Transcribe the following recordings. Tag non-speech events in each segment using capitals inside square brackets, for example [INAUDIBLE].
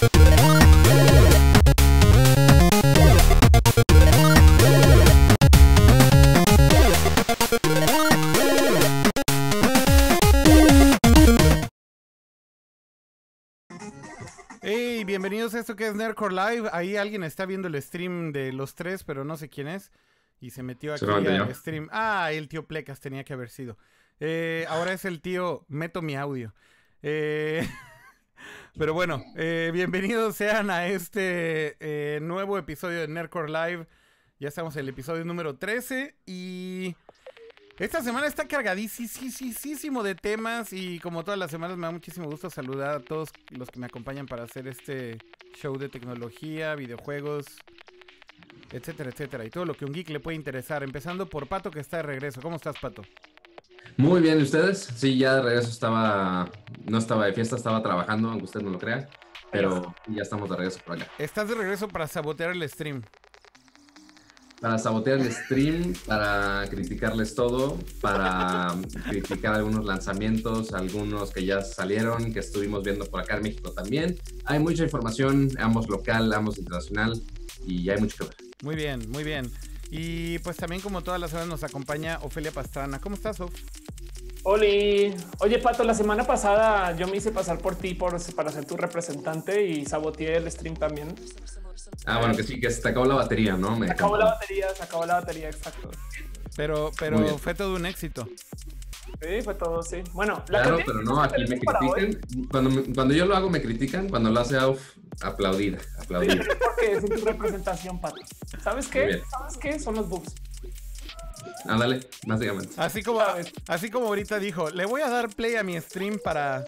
Hey, bienvenidos a esto que es Nerdcore Live. Ahí alguien está viendo el stream de los tres, pero no sé quién es. Y se metió aquí al stream. Ah, el tío Plecas tenía que haber sido. Eh, ahora es el tío Meto mi audio. Eh, [LAUGHS] pero bueno, eh, bienvenidos sean a este nuevo episodio de Nerdcore Live. Ya estamos en el episodio número 13 y esta semana está cargadísimo de temas y como todas las semanas me da muchísimo gusto saludar a todos los que me acompañan para hacer este show de tecnología, videojuegos, etcétera, etcétera. Y todo lo que un geek le puede interesar. Empezando por Pato que está de regreso. ¿Cómo estás, Pato? Muy bien, ¿y ustedes? Sí, ya de regreso estaba, no estaba de fiesta, estaba trabajando, aunque usted no lo crea. Pero ya estamos de regreso por acá. Estás de regreso para sabotear el stream para sabotear el stream, para criticarles todo, para criticar algunos lanzamientos, algunos que ya salieron, que estuvimos viendo por acá en México también. Hay mucha información, ambos local, ambos internacional, y hay mucho que ver. Muy bien, muy bien. Y pues también como todas las semanas nos acompaña Ofelia Pastrana. ¿Cómo estás, Of? Oli, oye Pato, la semana pasada yo me hice pasar por ti por, para ser tu representante y saboteé el stream también. Ah, bueno, que sí, que se acabó la batería, ¿no? se acabó la batería, se acabó la batería, exacto. Pero, pero fue todo un éxito. Sí, fue todo, sí. Bueno, la claro, pero no, aquí me critican. Cuando, cuando yo lo hago me critican, cuando lo hace Auf, aplaudida, aplaudida. Porque es tu representación, Pato. ¿Sabes qué? ¿Sabes qué? Son los bugs. Ándale, básicamente. Así como, así como ahorita dijo, le voy a dar play a mi stream para,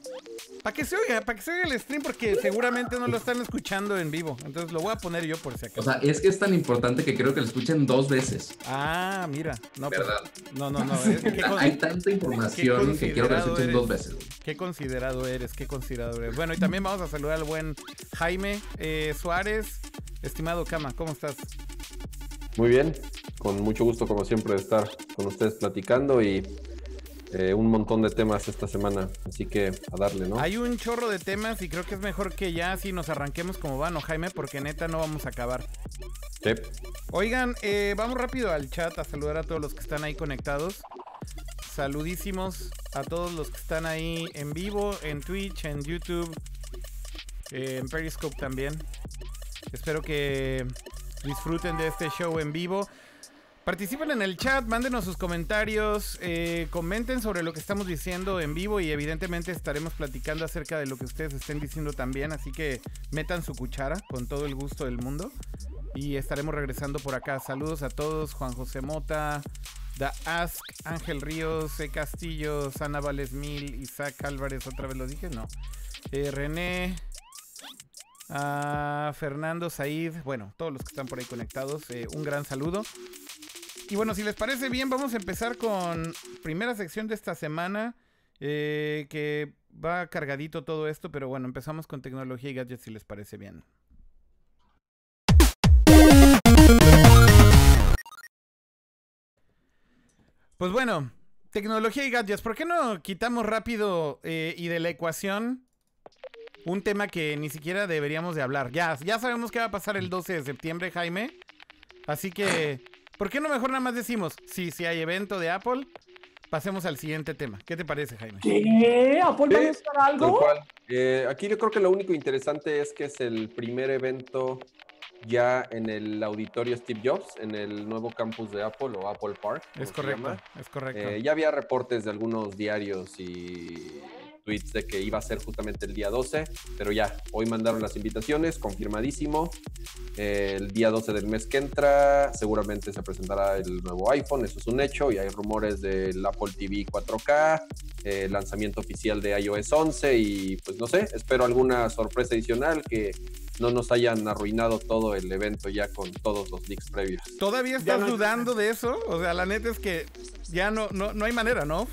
para que se oiga, para que se oiga el stream, porque seguramente no lo están escuchando en vivo. Entonces lo voy a poner yo por si acaso. O sea, es que es tan importante que creo que lo escuchen dos veces. Ah, mira. No, pues, ¿Verdad? no, no, no. [LAUGHS] Hay tanta [LAUGHS] información que quiero que lo escuchen dos veces. Qué considerado eres, qué considerado eres. Bueno, y también vamos a saludar al buen Jaime eh, Suárez. Estimado Cama, ¿cómo estás? Muy bien, con mucho gusto como siempre de estar con ustedes platicando y eh, un montón de temas esta semana, así que a darle, ¿no? Hay un chorro de temas y creo que es mejor que ya si nos arranquemos como van, ¿no, Jaime? Porque neta no vamos a acabar. Sí. Oigan, eh, vamos rápido al chat a saludar a todos los que están ahí conectados. Saludísimos a todos los que están ahí en vivo, en Twitch, en YouTube, eh, en Periscope también. Espero que disfruten de este show en vivo. Participen en el chat, mándenos sus comentarios, eh, comenten sobre lo que estamos diciendo en vivo y evidentemente estaremos platicando acerca de lo que ustedes estén diciendo también, así que metan su cuchara con todo el gusto del mundo y estaremos regresando por acá. Saludos a todos, Juan José Mota, Da Ask, Ángel Ríos, E. Castillo, Sana Valesmil, Isaac Álvarez, otra vez lo dije, no. Eh, René, a Fernando Said, bueno, todos los que están por ahí conectados, eh, un gran saludo. Y bueno, si les parece bien, vamos a empezar con primera sección de esta semana, eh, que va cargadito todo esto, pero bueno, empezamos con tecnología y gadgets si les parece bien. Pues bueno, tecnología y gadgets, ¿por qué no quitamos rápido eh, y de la ecuación un tema que ni siquiera deberíamos de hablar. Ya, ya sabemos qué va a pasar el 12 de septiembre, Jaime. Así que, ¿por qué no mejor nada más decimos, sí, sí hay evento de Apple, pasemos al siguiente tema. ¿Qué te parece, Jaime? ¿Qué? ¿Apple va a buscar algo? Eh, aquí yo creo que lo único interesante es que es el primer evento ya en el auditorio Steve Jobs, en el nuevo campus de Apple o Apple Park. Es correcto, es correcto. Eh, ya había reportes de algunos diarios y tweets de que iba a ser justamente el día 12, pero ya, hoy mandaron las invitaciones, confirmadísimo. el día 12 del mes que entra seguramente se presentará el nuevo iPhone, eso es un hecho, y hay rumores del Apple TV 4K, el lanzamiento oficial de iOS 11 y pues no sé, espero alguna sorpresa adicional que no nos hayan arruinado todo el evento ya con todos los leaks previos. ¿Todavía estás dudando de eso? O sea, la neta es que ya no, no, no hay manera, ¿no?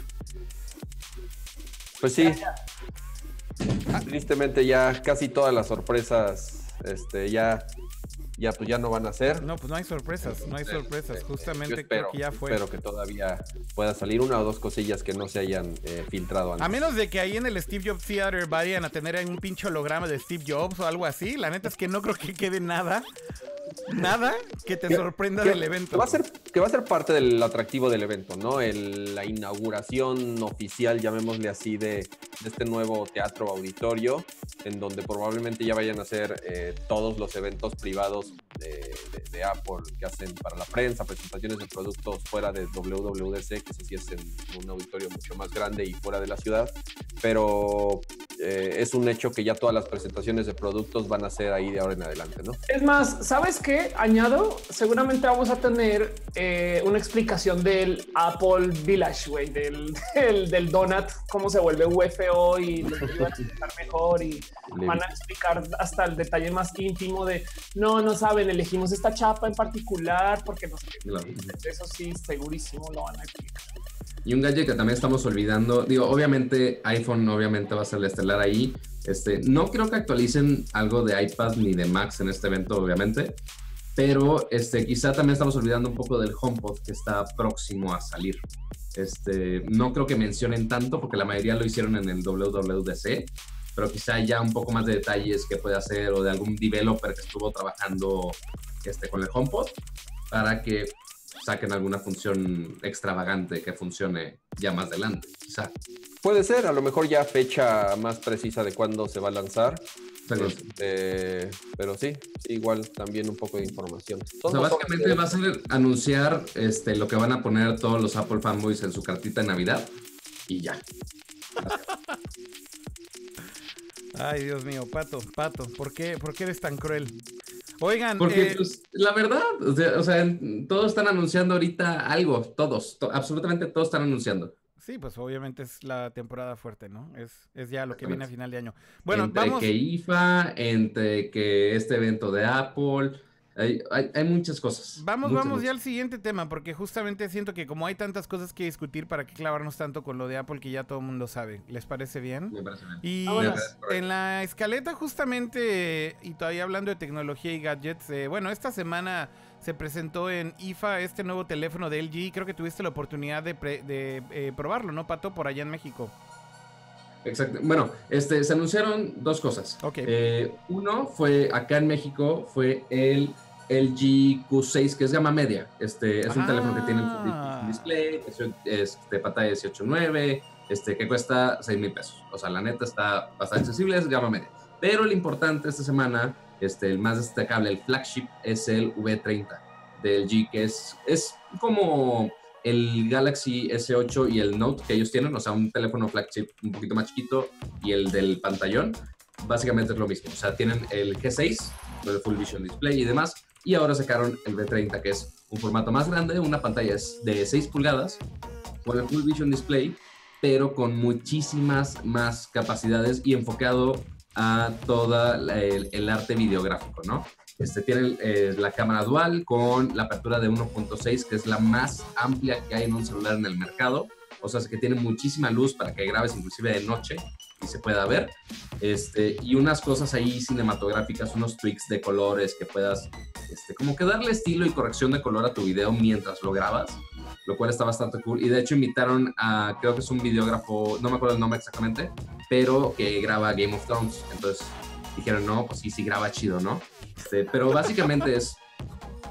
Pues sí. Tristemente ya casi todas las sorpresas este, ya ya pues ya no van a ser. No, pues no hay sorpresas, no hay sorpresas. eh, Justamente yo espero, creo que ya fue. Espero que todavía pueda salir una o dos cosillas que no se hayan eh, filtrado antes. A menos de que ahí en el Steve Jobs Theater vayan a tener ahí un pinche holograma de Steve Jobs o algo así. La neta es que no creo que quede nada. Nada que te sorprenda que- del evento. Que va, a ser, que va a ser parte del atractivo del evento, ¿no? El- la inauguración oficial, llamémosle así, de, de este nuevo teatro auditorio, en donde probablemente ya vayan a ser eh, todos los eventos privados de, Apple que hacen para la prensa, presentaciones de productos fuera de WWDC, que ese sí es en un auditorio mucho más grande y fuera de la ciudad, pero eh, es un hecho que ya todas las presentaciones de productos van a ser ahí de ahora en adelante, ¿no? Es más, ¿sabes qué? Añado, seguramente vamos a tener eh, una explicación del Apple Village, güey, del, [LAUGHS] del, del donut, cómo se vuelve UFO y lo van a explicar mejor y van a explicar hasta el detalle más íntimo de no, no saben, elegimos esta chapa en particular porque no sé. Claro. Eso sí, segurísimo lo van a explicar. Y un gadget que también estamos olvidando, digo, obviamente iPhone obviamente va a ser el estelar ahí. Este, no creo que actualicen algo de iPad ni de Max en este evento, obviamente, pero este, quizá también estamos olvidando un poco del HomePod que está próximo a salir. Este, no creo que mencionen tanto porque la mayoría lo hicieron en el WWDC, pero quizá ya un poco más de detalles que puede hacer o de algún developer que estuvo trabajando este, con el HomePod para que saquen alguna función extravagante que funcione ya más adelante, quizá. Puede ser, a lo mejor ya fecha más precisa de cuándo se va a lanzar. Pero, Este, pero sí, igual también un poco de información. o sea, básicamente va a ser anunciar este, lo que van a poner todos los Apple fanboys en su cartita de Navidad y ya. Ay, Dios mío, Pato, Pato, ¿por qué, por qué eres tan cruel? Oigan, Porque, eh, pues, la verdad, o sea, o sea, en- todos están anunciando ahorita algo, todos, to- absolutamente todos están anunciando. sí, pues obviamente es la temporada fuerte, ¿no? Es, es ya lo que viene a final de año. Bueno, entre vamos. que IFA, entre que este evento de Apple, hay, hay, hay muchas cosas. Vamos, muchas, vamos ya al siguiente tema, porque justamente siento que como hay tantas cosas que discutir, ¿para qué clavarnos tanto con lo de Apple que ya todo el mundo sabe? ¿Les parece bien? Me parece bien. Y Vámonos. en la escaleta justamente, y todavía hablando de tecnología y gadgets, eh, bueno, esta semana se presentó en IFA este nuevo teléfono de LG, creo que tuviste la oportunidad de, pre- de, eh, probarlo, ¿no, Pato? Por allá en México. Exacto. Bueno, este, se anunciaron dos cosas. Ok. Eh, uno fue acá en México, fue el LG Q6, que es gama media. Este, es un Ah. teléfono que tiene un full display, es, es de pantalla 18.9, este, que cuesta 6 mil pesos. O sea, la neta está bastante accesible, es gama media. Pero el importante esta semana, este, el más destacable, el flagship, es el V30 de LG, que es, es como el Galaxy S8 y el Note que ellos tienen, o sea, un teléfono flagship un poquito más chiquito y el del pantallón, básicamente es lo mismo. O sea, tienen el G6, con el Full Vision Display y demás, y ahora sacaron el V30, que es un formato más grande, una pantalla de 6 pulgadas, con el Full Vision Display, pero con muchísimas más capacidades y enfocado a todo el, arte videográfico, ¿no? Este, tiene eh, la cámara dual con la apertura de 1.6, que es la más amplia que hay en un celular en el mercado. O sea, que tiene muchísima luz para que grabes inclusive de noche y se pueda ver. Este, y unas cosas ahí cinematográficas, unos tweaks de colores que puedas, este, como que darle estilo y corrección de color a tu video mientras lo grabas, lo cual está bastante cool. Y de hecho invitaron a, creo que es un videógrafo, no me acuerdo el nombre exactamente, pero que graba Game of Thrones. Entonces dijeron, no, pues sí, sí graba chido, ¿no? Este, pero básicamente es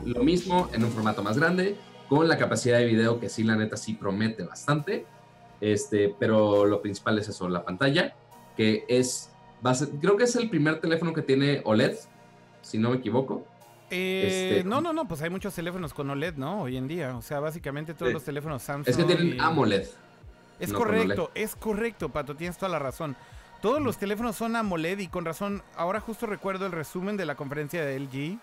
lo mismo en un formato más grande, con la capacidad de video que sí, la neta, sí promete bastante. Este, pero lo principal es eso, la pantalla, que es, va a ser- creo que es el primer teléfono que tiene OLED, si no me equivoco. Eh, Este- No, no, no, pues hay muchos teléfonos con OLED, ¿no? Hoy en día. O sea, básicamente todos los teléfonos Samsung. Es que tienen y- AMOLED. Es no con correcto, es correcto, Pato, tienes toda la razón. Todos los teléfonos son AMOLED y con razón, ahora justo recuerdo el resumen de la conferencia de LG,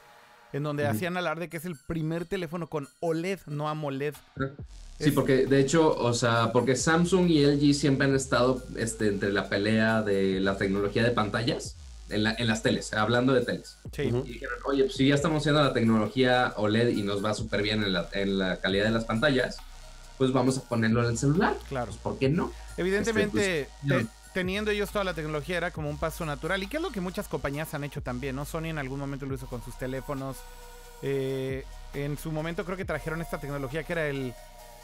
en donde Ujú. hacían alarde que es el primer teléfono con OLED, no AMOLED. Sí, porque de hecho, o sea, porque Samsung y LG siempre han estado este, entre la pelea de la tecnología de pantallas en, la- en las teles, hablando de teles. Sí. Y dijeron, oye, pues si ya estamos haciendo la tecnología OLED y nos va súper bien en la, en la calidad de las pantallas, pues vamos a ponerlo en el celular. Claro. Pues, ¿por qué no? Evidentemente, Este, pues, te- teniendo ellos toda la tecnología era como un paso natural. Y que es lo que muchas compañías han hecho también, ¿no? Sony en algún momento lo hizo con sus teléfonos. Eh, en su momento creo que trajeron esta tecnología que era el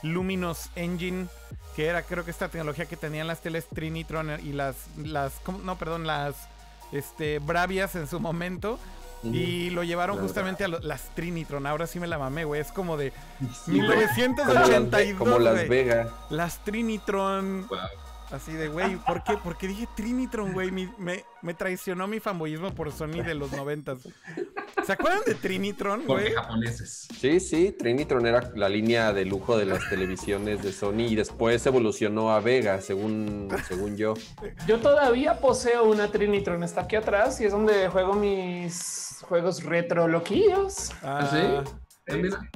Luminous Engine, que era creo que esta tecnología que tenían las teles Trinitron y las, las no, perdón, las este, Bravias en su momento. Y lo llevaron Claro. justamente a lo- las Trinitron. Ahora sí me la mamé, güey. Es como de Sí, güey. Como las, 1982. como las. Las Trinitron. Wow. Así de, güey, ¿por qué? Porque dije Trinitron, güey. Me, me traicionó mi fanboyismo por Sony de los noventas. ¿Se acuerdan de Trinitron, Porque güey? japoneses. Sí, sí, Trinitron era la línea de lujo de las televisiones de Sony y después evolucionó a Vega, según, según yo. Yo todavía poseo una Trinitron, está aquí atrás y es donde juego mis juegos retro loquillos. ¿Ah, sí? Ah.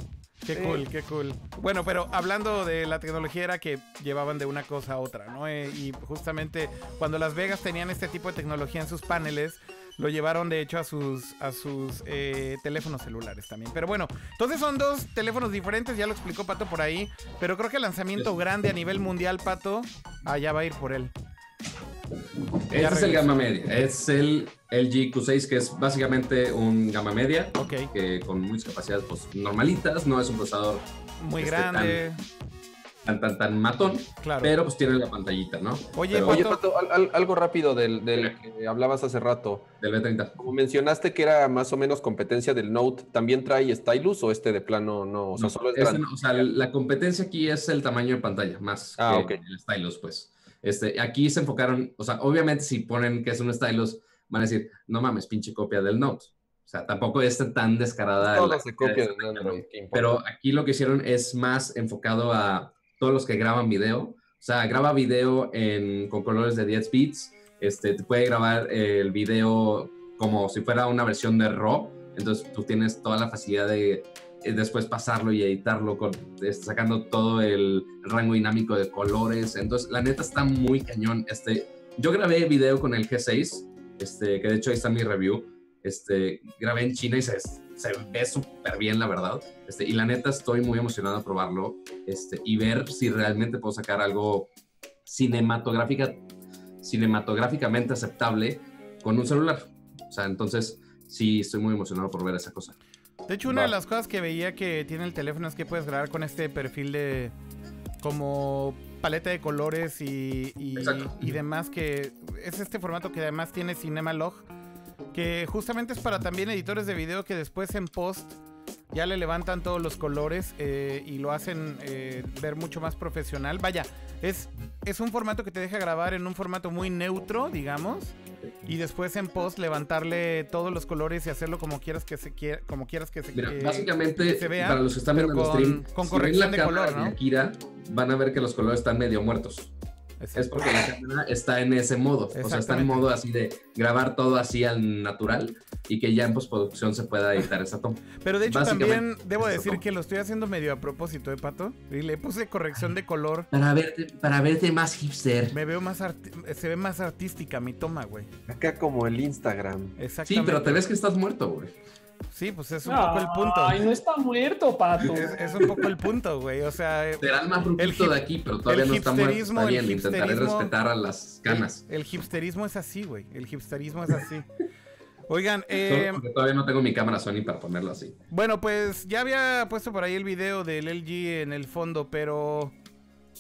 Qué Sí. cool, qué cool. Bueno, pero hablando de la tecnología era que llevaban de una cosa a otra, ¿no? Eh, y justamente cuando Las Vegas tenían este tipo de tecnología en sus paneles, lo llevaron de hecho a sus, a sus eh, teléfonos celulares también. Pero bueno, entonces son dos teléfonos diferentes, ya lo explicó Pato por ahí, pero creo que el lanzamiento Sí. grande a nivel mundial, Pato, allá va a ir por él. Este es el gama media. Es el LG Q6, que es básicamente un gama media. Ok, Que con muchas capacidades pues, normalitas. No es un procesador muy Este, grande, tan, tan, tan matón. claro. Pero pues tiene la pantallita, ¿no? Oye, Pero- Oye, Pato- al- al- algo rápido del, del que hablabas hace rato. Del B30. Como mencionaste que era más o menos competencia del Note, ¿también trae stylus o este de plano no? O sea, No, solo es este no, o sea, la competencia aquí es el tamaño de pantalla, más Ah, que ok. el stylus, pues. Este, aquí se enfocaron, o sea, obviamente si ponen que es un stylus, van a decir, no mames, pinche copia del Note. O sea, tampoco es tan descarada. Todo la se copia copia de de esta máquina, Android. ¿no? ¿qué importa? Pero aquí lo que hicieron es más enfocado a todos los que graban video. O sea, graba video en, con colores de 10 bits. Este, te puede grabar el video como si fuera una versión de RAW. Entonces tú tienes toda la facilidad de eh, después pasarlo y editarlo con, este, sacando todo el rango dinámico de colores. Entonces, la neta está muy cañón. Este, yo grabé video con el G6, este, que de hecho ahí está mi review. Este, grabé en China y se, se ve súper bien, la verdad. Este, y la neta estoy muy emocionado a probarlo este, y ver si realmente puedo sacar algo cinematográfica, cinematográficamente aceptable con un celular. O sea, entonces sí estoy muy emocionado por ver esa cosa. De hecho, una Va. de las cosas que veía que tiene el teléfono es que puedes grabar con este perfil de como paleta de colores y, y, demás, que es este formato que además tiene Cinema Log, que justamente es para también editores de video que después en post ya le levantan todos los colores eh, y lo hacen eh, ver mucho más profesional. Vaya, es, es un formato que te deja grabar en un formato muy neutro, digamos, y después en post levantarle todos los colores y hacerlo como quieras que se quiera, como quieras que se Mira, que- básicamente, que se vea, para los que están viendo el stream, con si corrección ven la de color, ¿no? de Akira, van a ver que los colores están medio muertos. Es porque la cámara está en ese modo. O sea, está en modo así de grabar todo así al natural y que ya en postproducción se pueda editar esa toma. Pero de hecho también debo decir que lo estoy haciendo medio a propósito, ¿eh, Pato? Y le puse corrección de color. Para verte, para verte más hipster. Me veo más se ve más artística mi toma, güey. Acá como el Instagram. Exactamente. Sí, pero te ves que estás muerto, güey. Sí, pues es un poco el punto. Ay, no está muerto, pato. Es, es un poco el punto, güey. O sea, [LAUGHS] Será el más hip- de aquí, pero todavía no está muerto. Está el bien, intentaré hipsterismo- respetar a las canas. el, el hipsterismo es así, güey. El hipsterismo es así. Oigan, [LAUGHS] eh, todavía no tengo mi cámara Sony para ponerlo así. bueno, pues ya había puesto por ahí el video del LG en el fondo, pero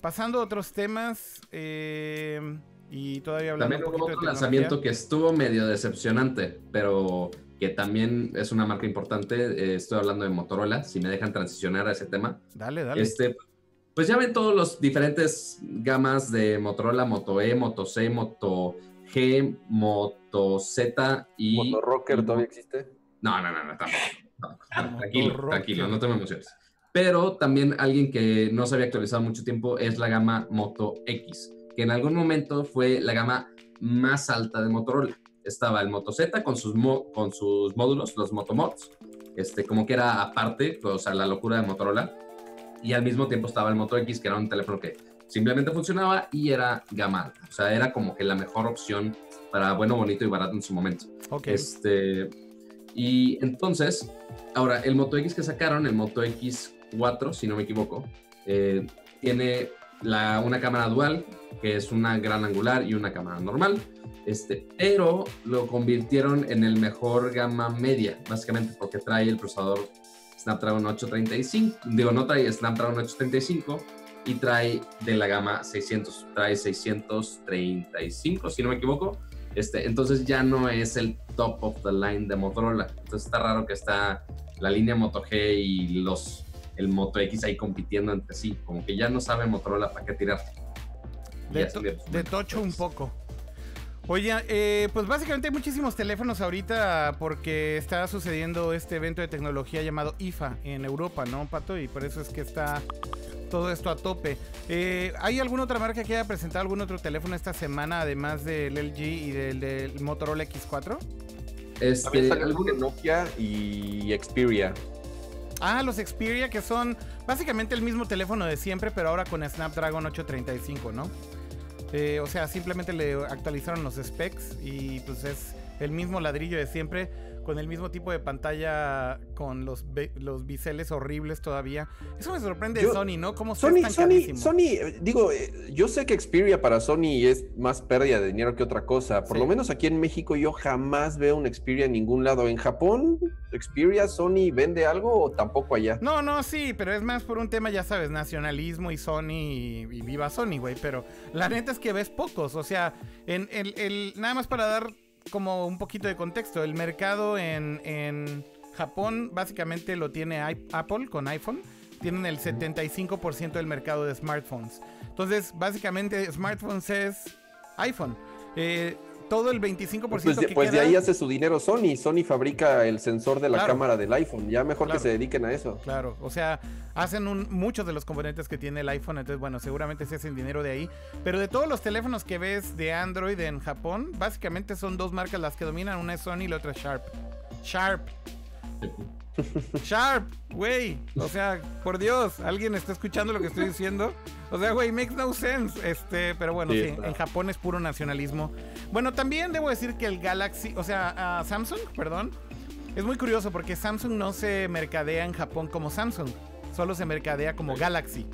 pasando a otros temas eh, y todavía hablando También un hubo poquito otro de lanzamiento que estuvo medio decepcionante, pero que también es una marca importante. Eh, estoy hablando de Motorola, si me dejan transicionar a ese tema. Dale, dale. Este, pues ya ven todos los diferentes gamas de Motorola, Moto E, Moto C, Moto G, Moto Z y... ¿Motorrocker todavía existe? No, no, no, no, tampoco. tampoco. [LAUGHS] Tranquilo, tranquilo, no te me emociones. Pero también alguien que no se había actualizado mucho tiempo es la gama Moto X, que en algún momento fue la gama más alta de Motorola. Estaba el Moto Z con sus, mo- con sus módulos, los Motomods, este, como que era aparte, o sea, la locura de Motorola. Y al mismo tiempo estaba el Moto X, que era un teléfono que simplemente funcionaba y era gama alta. O sea, era como que la mejor opción para bueno, bonito y barato en su momento. ok. Este, y entonces, ahora, el Moto X que sacaron, el Moto X4, si no me equivoco, eh, tiene la, una cámara dual, que es una gran angular y una cámara normal. Este, pero lo convirtieron en el mejor gama media, básicamente porque trae el procesador Snapdragon 835, digo, no trae Snapdragon 835 y trae de la gama 600, trae 635, si no me equivoco. Este, entonces ya no es el top of the line de Motorola. Entonces está raro que está la línea Moto G y los, el Moto X ahí compitiendo entre sí. Como que ya no sabe Motorola para qué tirar. De, to de tocho un poco. Oye, eh, pues básicamente hay muchísimos teléfonos ahorita porque está sucediendo este evento de tecnología llamado IFA en Europa, ¿no, Pato? Y por eso es que está todo esto a tope. Eh, ¿Hay alguna otra marca que haya presentado algún otro teléfono esta semana, además del LG y del, Motorola X4? Este, algún Nokia y Xperia. Ah, los Xperia que son básicamente el mismo teléfono de siempre, pero ahora con Snapdragon 835, ¿no? Eh, o sea, simplemente le actualizaron los specs y pues es el mismo ladrillo de siempre, con el mismo tipo de pantalla, con los, los biseles horribles todavía. Eso me sorprende de Sony, ¿no? Como Sony, Sony, Sony, eh, digo, eh, yo sé que Xperia para Sony es más pérdida de dinero que otra cosa. Por lo menos aquí en México yo jamás veo un Xperia en ningún lado. En Japón, Xperia, Sony vende algo o tampoco allá. No, no, sí, pero es más por un tema, ya sabes, nacionalismo y Sony y, viva Sony, güey. Pero la neta es que ves pocos. O sea, en el nada más para dar como un poquito de contexto. El mercado en, Japón básicamente lo tiene Apple con iPhone. Tienen el 75% del mercado de smartphones. Entonces, básicamente, smartphones es iPhone. Eh, todo el 25% pues de, que pues de ahí hace su dinero Sony. Sony fabrica el sensor de la cámara del iPhone. Ya mejor que se dediquen a eso. Claro, o sea, hacen muchos de los componentes que tiene el iPhone. Entonces, bueno, seguramente se hacen dinero de ahí. Pero de todos los teléfonos que ves de Android en Japón, básicamente son dos marcas las que dominan. Una es Sony y la otra es Sharp. Sharp. [LAUGHS] Sharp, güey. O sea, por Dios, ¿alguien está escuchando lo que estoy diciendo? O sea, güey, makes no sense. Este, pero bueno, sí, en Japón es puro nacionalismo. Bueno, también debo decir que el Galaxy, o sea, Samsung, perdón, es muy curioso porque Samsung no se mercadea en Japón como Samsung, solo se mercadea como Galaxy.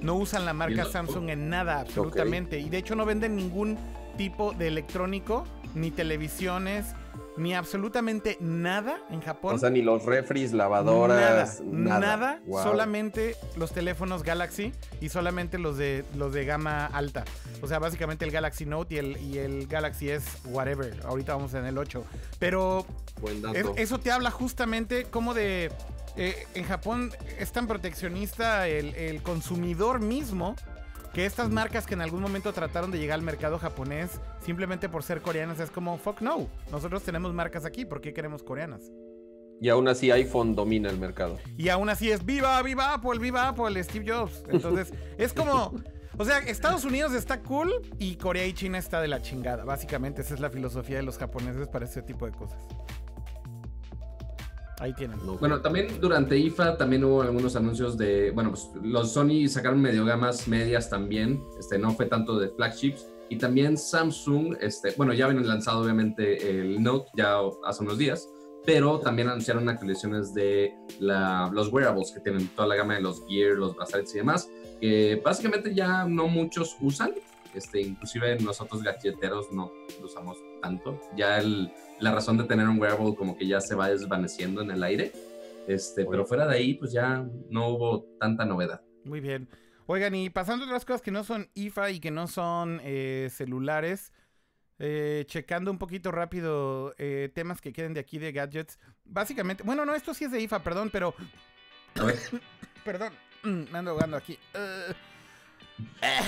No usan la marca Samsung en nada, absolutamente. Y de hecho no venden ningún tipo de electrónico, ni televisiones, ni absolutamente nada en Japón. O sea, ni los refries, lavadoras, nada. Nada, solamente los teléfonos Galaxy y solamente los de los de gama alta. O sea, básicamente el Galaxy Note y el, y el Galaxy S, whatever. Ahorita vamos en el 8. Pero eso te habla justamente como de... Eh, en Japón es tan proteccionista el, el consumidor mismo que estas marcas que en algún momento trataron de llegar al mercado japonés simplemente por ser coreanas es como fuck no. Nosotros tenemos marcas aquí, ¿por qué queremos coreanas? Y aún así iPhone domina el mercado. Y aún así es viva, viva Apple, viva Apple, Steve Jobs. Entonces, [LAUGHS] es como o sea, Estados Unidos está cool y Corea y China está de la chingada. Básicamente esa es la filosofía de los japoneses para ese tipo de cosas. Ahí tienen. Bueno, también durante IFA también hubo algunos anuncios de, bueno, pues los Sony sacaron medio gamas medias también, este, no fue tanto de flagships. Y también Samsung, este, bueno, ya habían lanzado obviamente el Note ya hace unos días, pero también anunciaron actualizaciones de la, los wearables que tienen toda la gama de los Gear, los brazaletes y demás, que básicamente ya no muchos usan, este, inclusive nosotros galleteros no lo usamos tanto. Ya el, la razón de tener un wearable como que ya se va desvaneciendo en el aire. Este, pero fuera de ahí, pues ya no hubo tanta novedad. Muy bien. Oigan, y pasando a otras cosas que no son IFA y que no son eh, celulares, eh, checando un poquito rápido eh, temas que queden de aquí de gadgets. Básicamente, bueno, no, esto sí es de IFA, perdón, pero... [COUGHS] perdón, [COUGHS] me ando ahogando aquí.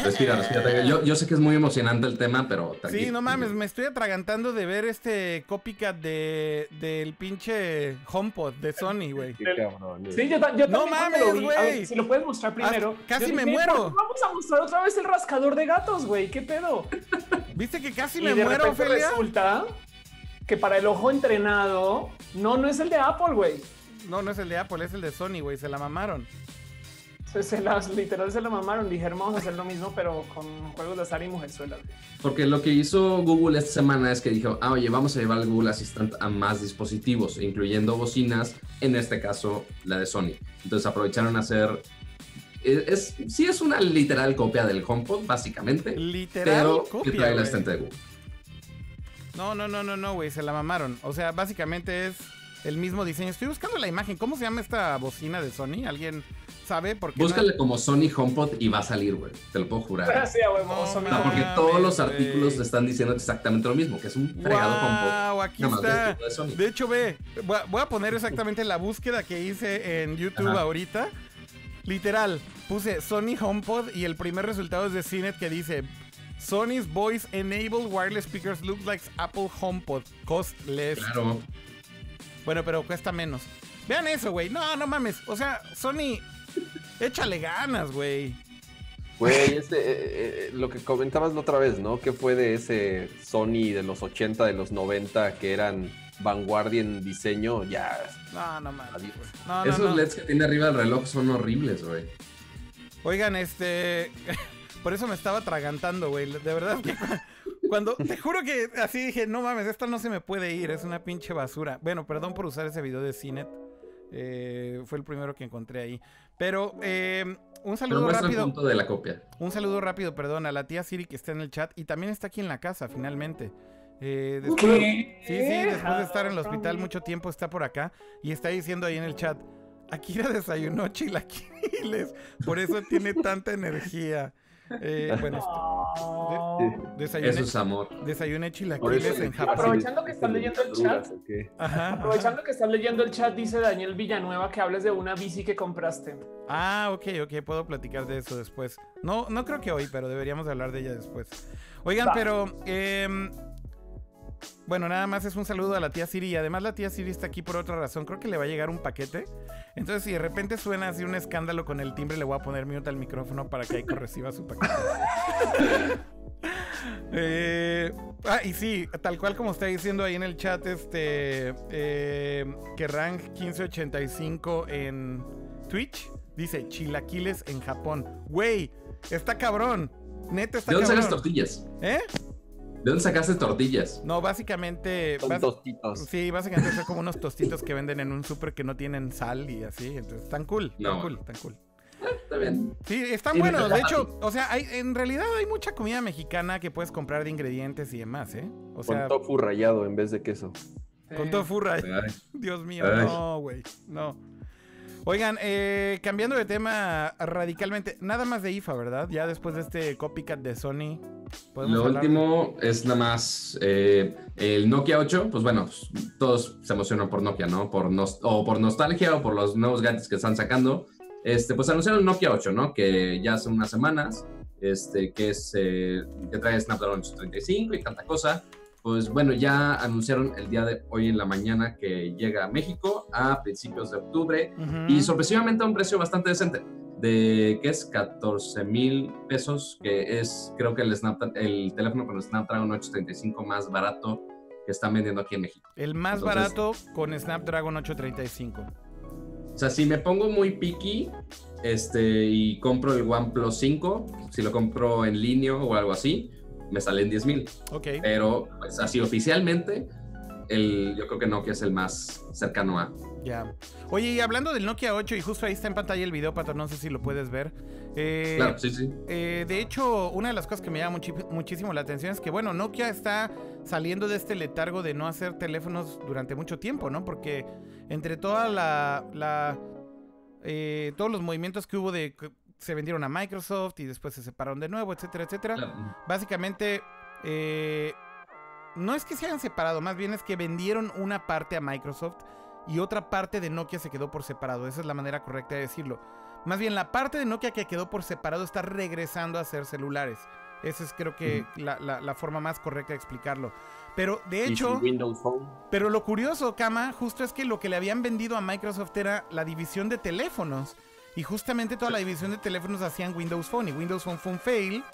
Respira, respira. Yo, yo, sé que es muy emocionante el tema, pero. Sí, no mames, me estoy atragantando de ver este copycat de, del pinche HomePod de Sony, güey. Sí, yo, yo no mames, güey. Si lo puedes mostrar primero. casi me muero. Vamos a mostrar otra vez el rascador de gatos, güey. ¿Qué pedo? ¿Viste que casi me muero, Ophelia? Resulta que para el ojo entrenado, no, no es el de Apple, güey. No, no es el de Apple, es el de Sony, güey. Se la mamaron. Se, las, literal se la mamaron. Dijeron, vamos a hacer lo mismo, pero con juegos de azar y mujerzuelas. Porque lo que hizo Google esta semana es que dijo, ah, oye, vamos a llevar el Google Assistant a más dispositivos, incluyendo bocinas, en este caso la de Sony. Entonces aprovecharon a hacer es, es- sí es una literal copia del HomePod, básicamente, Literal pero copia, que trae el asistente de Google. No, no, no, no, no, güey, se la mamaron. O sea, básicamente es el mismo diseño. Estoy buscando la imagen. ¿Cómo se llama esta bocina de Sony? ¿Alguien sabe? Porque Búscale como Sony HomePod y va a salir, güey. Te lo puedo jurar. A huevo, No, porque todos los güey. artículos están diciendo exactamente lo mismo, que es un fregado HomePod. Wow, aquí más del está. de Sony. De hecho, ve, voy a, poner exactamente la búsqueda que hice en YouTube Ajá. ahorita. Literal, puse Sony HomePod y el primer resultado es de CNET que dice Sony's voice enabled wireless speakers looks like Apple HomePod, costless. Claro. Bueno, pero cuesta menos. Vean eso, güey. No, no mames. O sea, Sony, échale ganas, güey. Güey, ese, eh, eh, lo que comentabas la otra vez, ¿no? Que fue de ese Sony de los 80, de los 90, que eran vanguardia en diseño, ya. No, no mames. Adiós. güey. No, no, Esos no. LEDs que tiene arriba del reloj son horribles, güey. Oigan, este. Por eso me estaba atragantando, güey. De verdad que [LAUGHS] cu- cuando. Te juro que así dije, no mames, esta no se me puede ir, es una pinche basura. Bueno, perdón por usar ese video de Cinet. eh, fue el primero que encontré ahí. Pero eh, un Pero saludo el rápido. punto de la copia. Un saludo rápido, perdón, a la tía Siri que está en el chat y también está aquí en la casa, finalmente. Eh, después- ¿Qué? Sí, sí, después de estar en el hospital mucho tiempo está por acá y está diciendo ahí en el chat, Akira desayunó chilaquiles, por eso tiene tanta energía. Eh, bueno, Oh. desayuné, Eso es amor. desayuné chilaquiles en Japón. Aprovechando que estás leyendo el chat. Aprovechando que estás leyendo el chat, dice Daniel Villanueva que hables de una bici que compraste. Ah, ok, ok, puedo platicar de eso después. No, no creo que hoy, pero deberíamos de hablar de ella después. Oigan, Va. pero em, bueno, nada más es un saludo a la tía Siri y además la tía Siri está aquí por otra razón. Creo que le va a llegar un paquete. Entonces, si de repente suena así un escándalo con el timbre, le voy a poner mute al micrófono para que Aiko reciba su paquete. [LAUGHS] Eh, ah, y sí, tal cual como está diciendo ahí en el chat, este eh, que Rank 1585 en Twitch dice chilaquiles en Japón. Güey, está cabrón. Neta está ¿De dónde cabrón. tortillas? ¿Eh? ¿De dónde sacaste tortillas? No, básicamente. Son bas- tostitos. Sí, básicamente son como unos tostitos que venden en un súper que no tienen sal y así. Entonces, están cool, están No. cool, están cool. Está bien. Sí, están Sí, buenos. De hecho, o sea, hay, en realidad hay mucha comida mexicana que puedes comprar de ingredientes y demás, ¿eh? O sea, Con tofu rallado en vez de queso. con tofu ra- Ay, [LAUGHS] Dios mío, Ay. no, güey, no. Oigan, eh, cambiando de tema radicalmente, nada más de IFA, ¿verdad? Ya después de este copycat de Sony, podemos Lo hablar- último es nada más eh, el Nokia 8, pues bueno, pues, todos se emocionan por Nokia, ¿no? Por nos- o por nostalgia o por los nuevos gadgets que están sacando. Este, pues anunciaron el Nokia 8, ¿no? Que ya hace unas semanas, este, que es, eh, que trae Snapdragon 835 y tanta cosa. Pues bueno, ya anunciaron el día de hoy en la mañana que llega a México a principios de octubre Ujú. y sorpresivamente a un precio bastante decente, de que es 14 mil pesos, que es creo que el, el teléfono con el Snapdragon 835 más barato que están vendiendo aquí en México. El más Entonces- barato con Snapdragon 835. O sea, si me pongo muy picky este, y compro el OnePlus 5, si lo compro en línea o algo así, me sale en 10 mil. Ok. Pero pues, así oficialmente, el, yo creo que Nokia es el más cercano a. Ya. Oye, y hablando del Nokia 8, y justo ahí está en pantalla el video, Pato, no sé si lo puedes ver. Eh, Claro, sí, sí. eh, de hecho, una de las cosas que me llama muchísimo la atención es que, bueno, Nokia está saliendo de este letargo de no hacer teléfonos durante mucho tiempo, ¿no? Porque entre toda la... la eh, todos los movimientos que hubo de se vendieron a Microsoft y después se separaron de nuevo, etcétera, etcétera. Claro. Básicamente, eh, no es que se hayan separado, más bien es que vendieron una parte a Microsoft y otra parte de Nokia se quedó por separado. Esa es la manera correcta de decirlo. Más bien, la parte de Nokia que quedó por separado está regresando a ser celulares. Esa es creo que la, la- la forma más correcta de explicarlo. Pero de hecho, Windows Phone. pero lo curioso, Kama, justo es que lo que le habían vendido a Microsoft era la división de teléfonos. Y justamente toda la división de teléfonos hacían Windows Phone y Windows Phone fue un fail.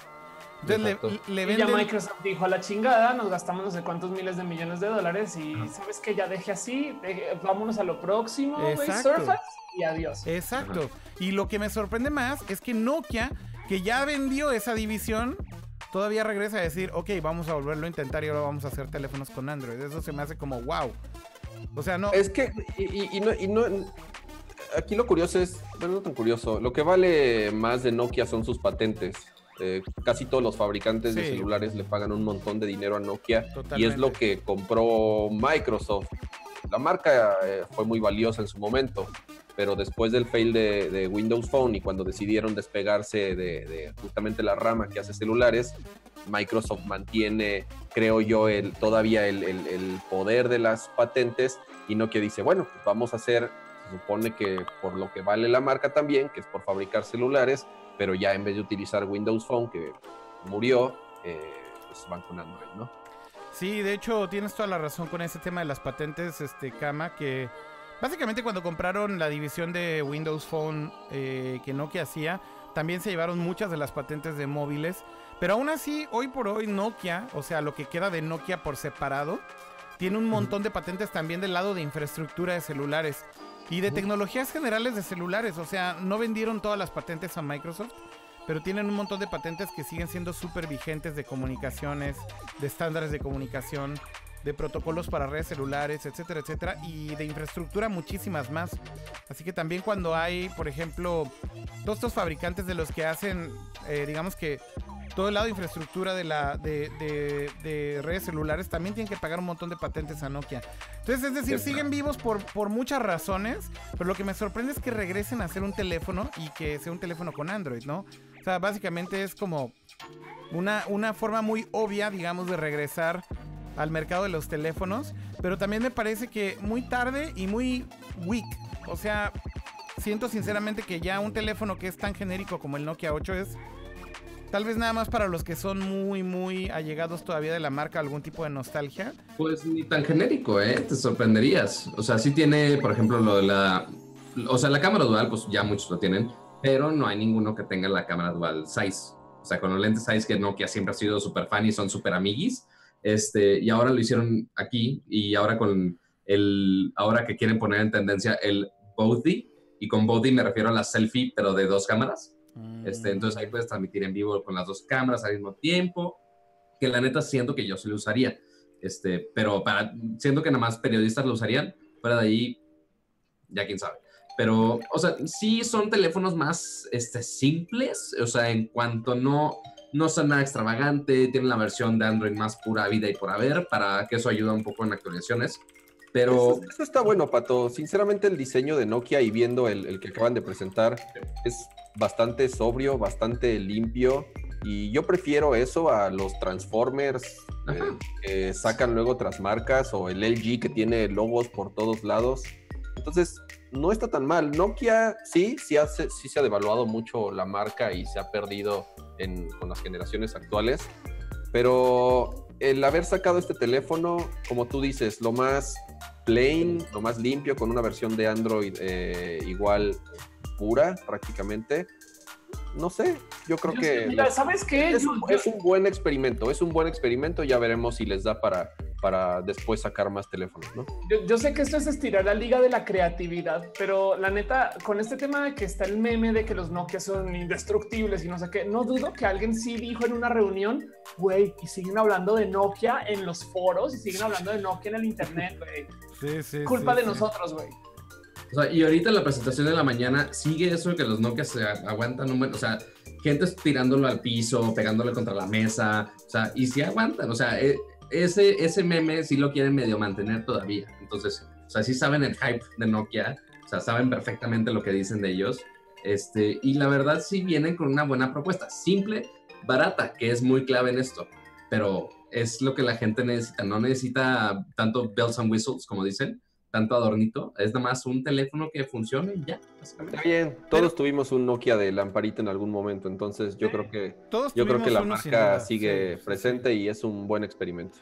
Entonces le, le Y ya venden... Microsoft dijo a la chingada, nos gastamos no sé cuántos miles de millones de dólares y sabes que ya deje así, deje- vámonos a lo próximo. Surface y adiós. Exacto. Y lo que me sorprende más es que Nokia, que ya vendió esa división, todavía regresa a decir, ok, vamos a volverlo a intentar y ahora vamos a hacer teléfonos con Android. Eso se me hace como wow. O sea, no. Es que, y, y- y no, y no- aquí lo curioso es, bueno, no tan curioso, lo que vale más de Nokia son sus patentes. Eh, casi todos los fabricantes de celulares le pagan un montón de dinero a Nokia y es lo que compró Microsoft. La marca eh, fue muy valiosa en su momento, pero después del fail de, de Windows Phone y cuando decidieron despegarse de, de justamente la rama que hace celulares, Microsoft mantiene, creo yo, el, todavía el, el- el poder de las patentes y Nokia dice, bueno, pues vamos a hacer, se supone que por lo que vale la marca también, que es por fabricar celulares, pero ya en vez de utilizar Windows Phone, que murió, eh, pues van con Android, ¿no? Sí, de hecho tienes toda la razón con ese tema de las patentes, este Kama, que básicamente cuando compraron la división de Windows Phone eh, que Nokia hacía, también se llevaron muchas de las patentes de móviles, pero aún así, hoy por hoy Nokia, o sea, lo que queda de Nokia por separado, tiene un montón de patentes también del lado de infraestructura de celulares y de tecnologías generales de celulares, o sea, no vendieron todas las patentes a Microsoft. Pero tienen un montón de patentes que siguen siendo súper vigentes de comunicaciones, de estándares de comunicación, de protocolos para redes celulares, etcétera, etcétera, y de infraestructura muchísimas más. Así que también cuando hay, por ejemplo, todos estos fabricantes de los que hacen, eh, digamos que todo el lado de infraestructura de, la, de, de- de redes celulares, también tienen que pagar un montón de patentes a Nokia. Entonces, es decir, siguen vivos por, por muchas razones, pero lo que me sorprende es que regresen a hacer un teléfono y que sea un teléfono con Android, ¿no? O sea, básicamente es como una, una forma muy obvia, digamos, de regresar al mercado de los teléfonos, pero también me parece que muy tarde y muy weak. O sea, siento sinceramente que ya un teléfono que es tan genérico como el Nokia 8 es tal vez nada más para los que son muy, muy allegados todavía de la marca, algún tipo de nostalgia. Pues ni tan genérico, ¿eh? Te sorprenderías. O sea, sí tiene, por ejemplo, lo de la... O sea, la cámara dual, pues ya muchos lo tienen, pero no hay ninguno que tenga la cámara dual size. O sea, con los lentes size que Nokia siempre ha sido súper fan y son súper amiguis. Este, y ahora lo hicieron aquí y ahora con el... Ahora que quieren poner en tendencia el Body, y con Body me refiero a la selfie, pero de dos cámaras. Este, entonces ahí puedes transmitir en vivo con las dos cámaras al mismo tiempo, que la neta siento que yo sí lo usaría. Este, pero para, siento que nada más periodistas lo usarían, fuera de ahí, ya quién sabe. Pero, o sea, sí son teléfonos más este, simples, o sea, en cuanto no, no son nada extravagante, tienen la versión de Android más pura vida y por haber, para que eso ayuda un poco en actualizaciones. Pero Eso, eso está bueno, Pato. Sinceramente, el diseño de Nokia y viendo el, el que acaban de presentar es bastante sobrio, bastante limpio. Y yo prefiero eso a los Transformers eh, que sacan luego otras marcas o el LG que tiene logos por todos lados. Entonces, no está tan mal. Nokia sí, sí, hace, sí se ha devaluado mucho la marca y se ha perdido en- con las generaciones actuales. Pero el haber sacado este teléfono, como tú dices, lo más plain, lo más limpio, con una versión de Android eh, igual pura prácticamente. No sé, yo creo Yo que sé, mira, ¿sabes qué? es Yo- un, yo- es un buen experimento, es un buen experimento, ya veremos si les da para, para después sacar más teléfonos, ¿no? Yo, yo sé que esto es estirar la liga de la creatividad, pero la neta, con este tema de que está el meme de que los Nokia son indestructibles y no sé qué, no dudo que alguien sí dijo en una reunión, güey, y siguen hablando de Nokia en los foros y siguen hablando de Nokia en el internet, güey. Sí, sí, Culpa sí, de sí. nosotros, güey. O sea, y ahorita en la presentación de la mañana sigue eso de que los Nokia se aguantan un buen, o sea, gente tirándolo al piso, pegándole contra la mesa, o sea, y sí aguantan, o sea, e- ese, ese meme sí lo quieren medio mantener todavía. Entonces, o sea, sí saben el hype de Nokia, o sea, saben perfectamente lo que dicen de ellos. Este, y la verdad sí vienen con una buena propuesta, simple, barata, que es muy clave en esto, pero es lo que la gente necesita, no necesita tanto bells and whistles, como dicen, tanto adornito, es nada más un teléfono que funcione y ya, básicamente. Está bien, todos tuvimos un Nokia de lamparita en algún momento, entonces yo creo que Todos yo creo que la marca sigue Sí, sí, presente y es un buen experimento.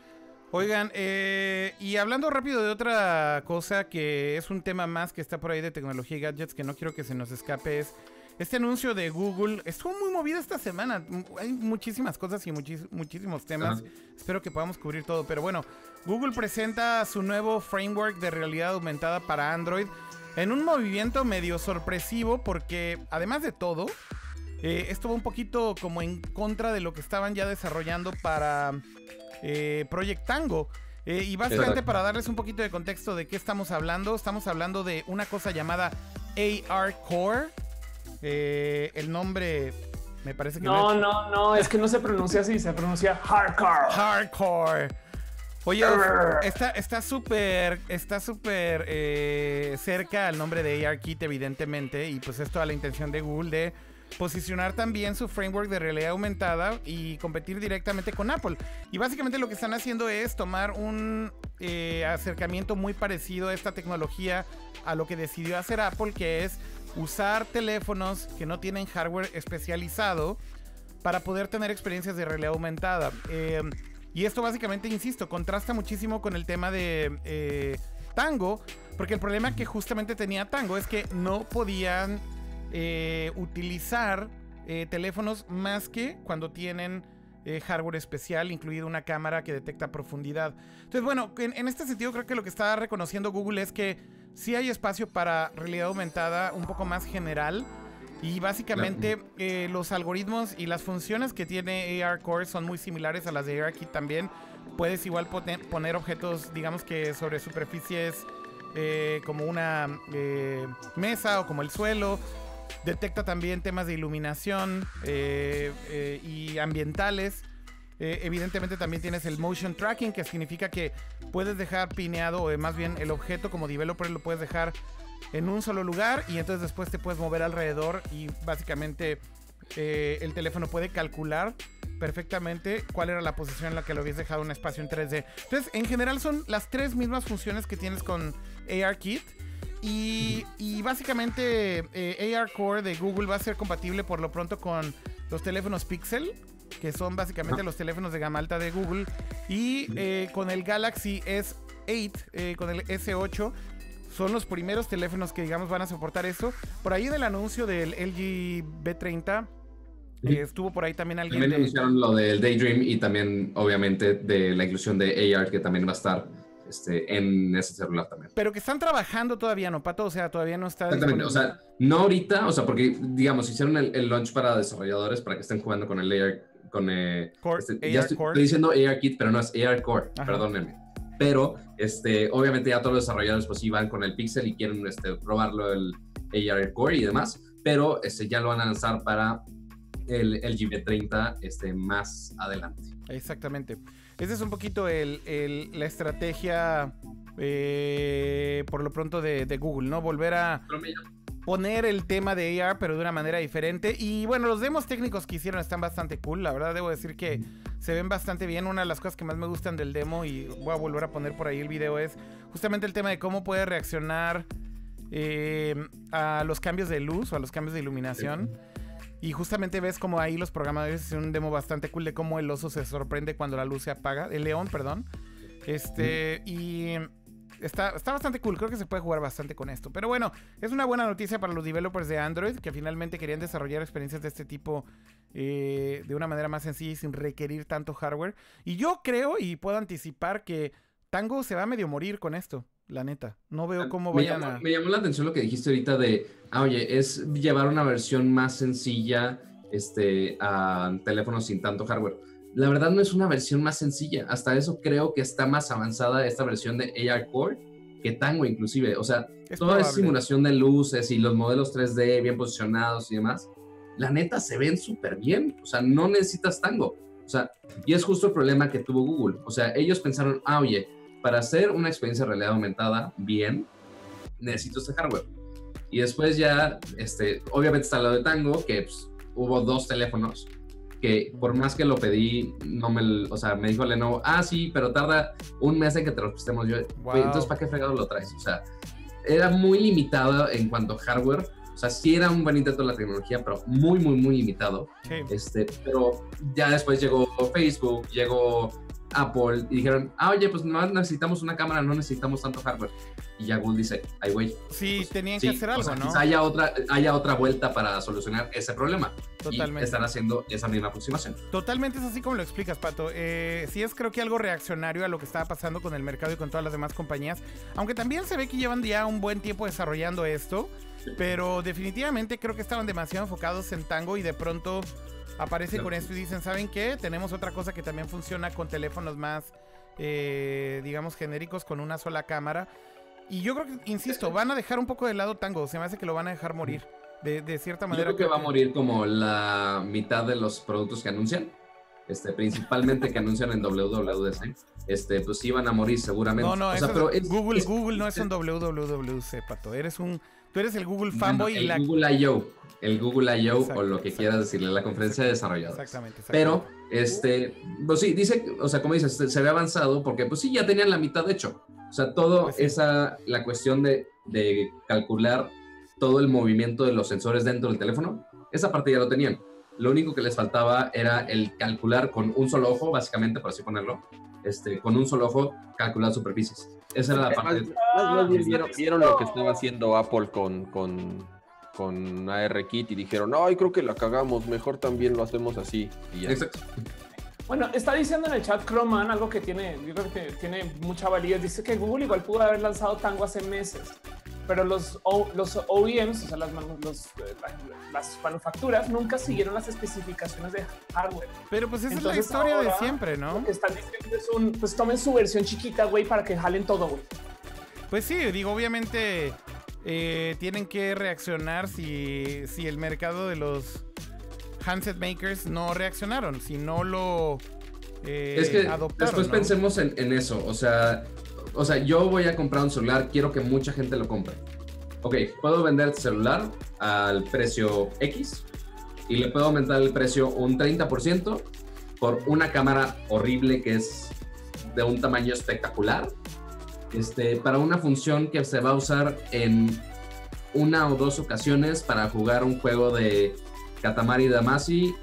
Oigan, eh, y hablando rápido de otra cosa que es un tema más que está por ahí de tecnología y gadgets que no quiero que se nos escape es este anuncio de Google. Estuvo muy movida esta semana. Hay muchísimas cosas y muchis- muchísimos temas. Espero que podamos cubrir todo. Pero bueno, Google presenta su nuevo framework de realidad aumentada para Android en un movimiento medio sorpresivo porque además de todo, eh, esto va un poquito como en contra de lo que estaban ya desarrollando para eh, Project Tango. Eh, y básicamente Exacto. para darles un poquito de contexto de qué estamos hablando, estamos hablando de una cosa llamada AR Core. Eh, el nombre me parece que no, no, no, es que no se pronuncia así, se pronuncia hardcore. Hardcore. Oye, está está súper está súper eh, cerca al nombre de ARKit evidentemente y pues esto a la intención de Google de posicionar también su framework de realidad aumentada y competir directamente con Apple. Y básicamente lo que están haciendo es tomar un eh, acercamiento muy parecido a esta tecnología a lo que decidió hacer Apple, que es usar teléfonos que no tienen hardware especializado para poder tener experiencias de realidad aumentada. Eh, y esto básicamente, insisto, contrasta muchísimo con el tema de eh, Tango, porque el problema que justamente tenía Tango es que no podían eh, utilizar teléfonos más que cuando tienen hardware especial, incluido una cámara que detecta profundidad. Entonces, bueno, en, en este sentido creo que lo que está reconociendo Google es que sí hay espacio para realidad aumentada un poco más general. Y básicamente eh, los algoritmos y las funciones que tiene AR Core son muy similares a las de ARKit también. Puedes igual poner objetos, digamos que sobre superficies eh, como una eh, mesa o como el suelo. Detecta también temas de iluminación y ambientales. Eh, evidentemente también tienes el motion tracking, que significa que puedes dejar pineado, o más bien el objeto como developer lo puedes dejar en un solo lugar y entonces después te puedes mover alrededor y básicamente eh, el teléfono puede calcular perfectamente cuál era la posición en la que lo habías dejado un espacio en 3D. Entonces, en general son las tres mismas funciones que tienes con ARKit. Y, y básicamente eh, AR Core de Google va a ser compatible por lo pronto con los teléfonos Pixel que son básicamente los teléfonos de gama alta de Google. Y eh, con el Galaxy S8, eh, con el S8, son los primeros teléfonos que, digamos, van a soportar eso. Por ahí del anuncio del LG B30, eh, estuvo por ahí también alguien. También anunciaron lo del Daydream y también, obviamente, de la inclusión de AR, que también va a estar este, en ese celular también. Pero que están trabajando todavía, ¿no, Pato? O sea, todavía no está. Exactamente, o sea, no ahorita, o sea, porque, digamos, hicieron el, el, launch para desarrolladores para que estén jugando con el AR con eh, este, ya estoy, diciendo AR Kit, pero no es AR Core, perdónenme. Pero este, obviamente ya todos los desarrolladores pues iban con el Pixel y quieren este, probarlo el AR Core y demás, pero este, ya lo van a lanzar para el, el GB30 este, más adelante. Exactamente. Esa es un poquito el, el, la estrategia eh, por lo pronto de, de, Google, ¿no? Volver a poner el tema de AR, pero de una manera diferente. Y bueno, los demos técnicos que hicieron están bastante cool. La verdad, debo decir que se ven bastante bien. Una de las cosas que más me gustan del demo, y voy a volver a poner por ahí el video, es justamente el tema de cómo puede reaccionar eh, a los cambios de luz o a los cambios de iluminación. Y justamente ves como ahí los programadores hicieron un demo bastante cool de cómo el oso se sorprende cuando la luz se apaga. El león, perdón. Este, y está, bastante cool. Creo que se puede jugar bastante con esto. Pero bueno, es una buena noticia para los developers de Android que finalmente querían desarrollar experiencias de este tipo eh, de una manera más sencilla y sin requerir tanto hardware. Y yo creo y puedo anticipar que Tango se va a medio morir con esto. La neta, no veo cómo vayan a... Me llamó la atención lo que dijiste ahorita de, ah, oye, es llevar una versión más sencilla este, a teléfonos sin tanto hardware la verdad no es una versión más sencilla. Hasta eso creo que está más avanzada esta versión de AR Core que Tango inclusive. O sea, toda esa simulación de luces y los modelos 3D bien posicionados y demás, la neta se ven súper bien. O sea, no necesitas Tango. O sea, y es justo el problema que tuvo Google. O sea, ellos pensaron, ah, oye, para hacer una experiencia de realidad aumentada bien, necesito este hardware. Y después ya, este, obviamente está lo de Tango, que pues, hubo dos teléfonos que por más que lo pedí, no me, o sea, me dijo Lenovo, ah, sí, pero tarda un mes en que te lo prestemos. Yo, entonces, ¿para qué fregado lo traes? O sea, era muy limitado en cuanto a hardware. O sea, sí era un buen intento de la tecnología, pero muy, muy, muy limitado. Este, pero ya después llegó Facebook, llegó Apple y dijeron, ah, oye, pues no necesitamos una cámara, no necesitamos tanto hardware. Y ya Google dice, ay, güey. Sí, pues, tenían que hacer algo, ¿no? haya otra, haya otra vuelta para solucionar ese problema. Totalmente. Y están haciendo esa misma aproximación. Totalmente es así como lo explicas, Pato. Eh, sí es creo que algo reaccionario a lo que estaba pasando con el mercado y con todas las demás compañías. Aunque también se ve que llevan ya un buen tiempo desarrollando esto. Pero definitivamente creo que estaban demasiado enfocados en Tango y de pronto aparece con esto y dicen, ¿saben qué? Tenemos otra cosa que también funciona con teléfonos más, eh, digamos, genéricos con una sola cámara. Y yo creo que, insisto, van a dejar un poco de lado Tango. Se me hace que lo van a dejar morir. De, de cierta Yo manera. creo que va a morir como la mitad de los productos que anuncian. Este, principalmente que anuncian en WWDC. Este, pues sí van a morir seguramente. No, no, O sea, pero es- Google, es- Google no es un WWDC, pato. Eres un. Tú eres el Google Bueno, fanboy y el la. Google I.O. El Google I.O. O lo que exacto. quieras decirle, la conferencia de desarrolladores. Exactamente, Pero, exactamente. este, pues sí, dice, o sea, como dices, se, se ve avanzado porque, pues sí, ya tenían la mitad hecho. O sea, todo Pues sí. esa, la cuestión de, de calcular todo el movimiento de los sensores dentro del teléfono, esa parte ya lo tenían. Lo único que les faltaba era el calcular con un solo ojo, básicamente, por así ponerlo, este, con un solo ojo, calcular superficies. Esa era la Más, parte. más- más bien está vieron, lo que estaba haciendo Apple con, con, con ARKit y dijeron, ay, creo que la cagamos, mejor también lo hacemos así. Y ya. Exacto. Bueno, está diciendo en el chat Croman algo que tiene, yo creo que tiene mucha validez. Dice que Google igual pudo haber lanzado Tango hace meses, pero los, O- los OEMs, o sea, las, manu- los, eh, la- las manufacturas nunca siguieron las especificaciones de hardware. Pero pues esa Entonces, es la historia de siempre, Lo ¿no? que están diciendo es un, pues tomen su versión chiquita, güey, para que jalen todo, güey. Pues sí, digo, obviamente eh, tienen que reaccionar si, si el mercado de los handset makers no reaccionaron, si no lo eh, es que adoptaron. después ¿no? pensemos en, en eso. O sea, o sea, yo voy a comprar un celular, quiero que mucha gente lo compre. Ok, puedo vender el celular al precio X y le puedo aumentar el precio un 30% por una cámara horrible que es de un tamaño espectacular. Este, para una función que se va a usar en una o dos ocasiones para jugar un juego de Katamari Damacy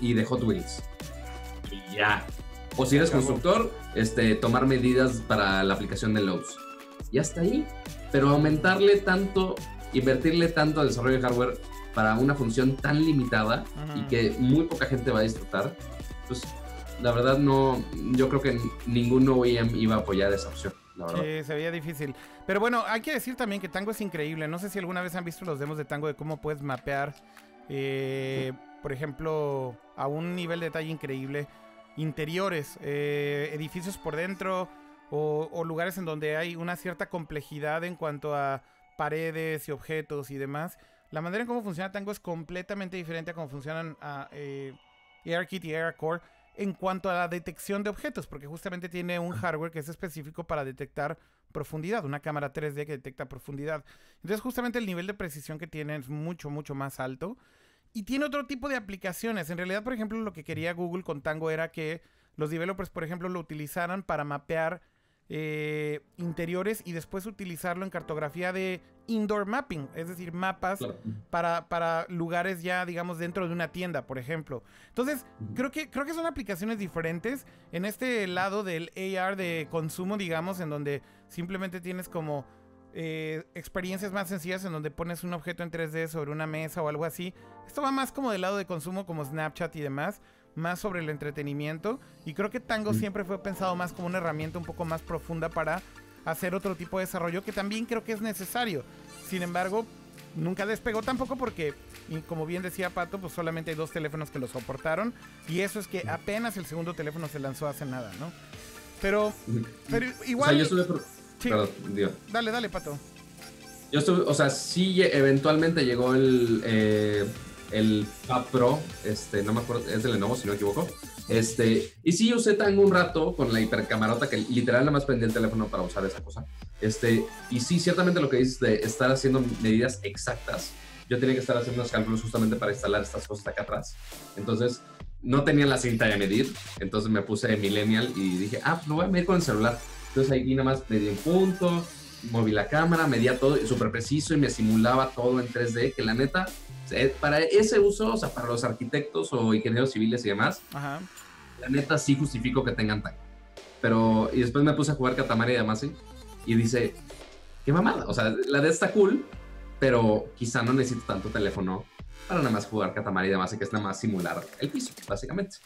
y de Hot Wheels. Y ya. O si eres constructor, este, tomar medidas para la aplicación de Lowe's. Y hasta ahí. Pero aumentarle tanto, invertirle tanto al desarrollo de hardware para una función tan limitada y que muy poca gente va a disfrutar, pues la verdad no, yo creo que ningún OEM iba a apoyar esa opción, la verdad. Sí, se veía difícil. Pero bueno, hay que decir también que Tango es increíble. No sé si alguna vez han visto los demos de Tango de cómo puedes mapear, eh, por ejemplo, a un nivel de detalle increíble, interiores, eh, edificios por dentro o, o lugares en donde hay una cierta complejidad en cuanto a paredes y objetos y demás. La manera en cómo funciona Tango es completamente diferente a cómo funcionan a, eh, ARKit y ARCore en cuanto a la detección de objetos, porque justamente tiene un hardware que es específico para detectar profundidad, una cámara 3D que detecta profundidad. Entonces justamente el nivel de precisión que tiene es mucho, mucho más alto. Y tiene otro tipo de aplicaciones. En realidad, por ejemplo, lo que quería Google con Tango era que los developers, por ejemplo, lo utilizaran para mapear eh, interiores y después utilizarlo en cartografía de indoor mapping, es decir, mapas Claro. para, para lugares ya, digamos, dentro de una tienda, por ejemplo. Entonces, creo que, creo que son aplicaciones diferentes en este lado del AR de consumo, digamos, en donde simplemente tienes como eh, experiencias más sencillas en donde pones un objeto en 3D sobre una mesa o algo así. Esto va más como del lado de consumo, como Snapchat y demás, más sobre el entretenimiento. Y creo que Tango Mm. siempre fue pensado más como una herramienta un poco más profunda para hacer otro tipo de desarrollo que también creo que es necesario. Sin embargo, nunca despegó tampoco porque, y como bien decía Pato, pues solamente hay dos teléfonos que lo soportaron. Y eso es que apenas el segundo teléfono se lanzó hace nada, ¿no? Pero, pero O igual... sea, yo Sí. Perdón, digo. Dale, dale, Pato. Yo estuve, o sea, sí eventualmente llegó el, eh, el Pad Pro, este, no me acuerdo, es de Lenovo si no me equivoco. Este, y sí usé Tango un rato con la hipercamarota que literal nada más prendí el teléfono para usar esa cosa. Este, y sí, ciertamente lo que dices de estar haciendo medidas exactas. Yo tenía que estar haciendo unos cálculos justamente para instalar estas cosas acá atrás. Entonces, no tenía la cinta de medir. Entonces me puse Millennial y dije, ah, pues lo voy a medir con el celular. Entonces ahí nada más medí un punto, moví la cámara, medía todo súper preciso y me simulaba todo en 3D, que la neta, para ese uso, o sea, para los arquitectos o ingenieros civiles y demás, Ajá. la neta sí justifico que tengan tango. Pero, y después me puse a jugar Katamari Damacy y dice, qué mamada, o sea, la de está cool, pero quizá no necesito tanto teléfono para nada más jugar Katamari Damacy, que es nada más simular el piso, básicamente.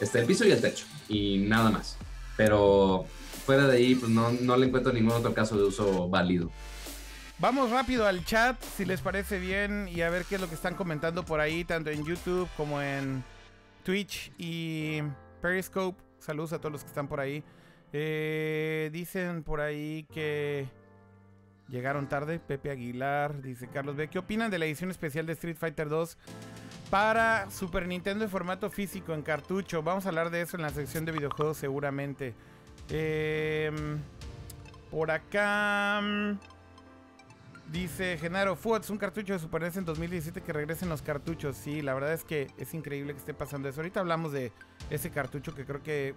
Este, el piso y el techo, y nada más. Pero fuera de ahí, pues no, no le encuentro ningún otro caso de uso válido. Vamos rápido al chat, si les parece bien, y a ver qué es lo que están comentando por ahí, tanto en YouTube como en Twitch y Periscope. Saludos a todos los que están por ahí. Eh, dicen por ahí que Llegaron tarde. Pepe Aguilar, dice Carlos B. ¿Qué opinan de la edición especial de Street Fighter 2 para Super Nintendo en formato físico, en cartucho? Vamos a hablar de eso en la sección de videojuegos seguramente. Em, por acá... mm, Dice Genaro, Futs, un cartucho de Super NES en 2017 que regresen los cartuchos. Sí, la verdad es que es increíble que esté pasando eso. Ahorita hablamos de ese cartucho que creo que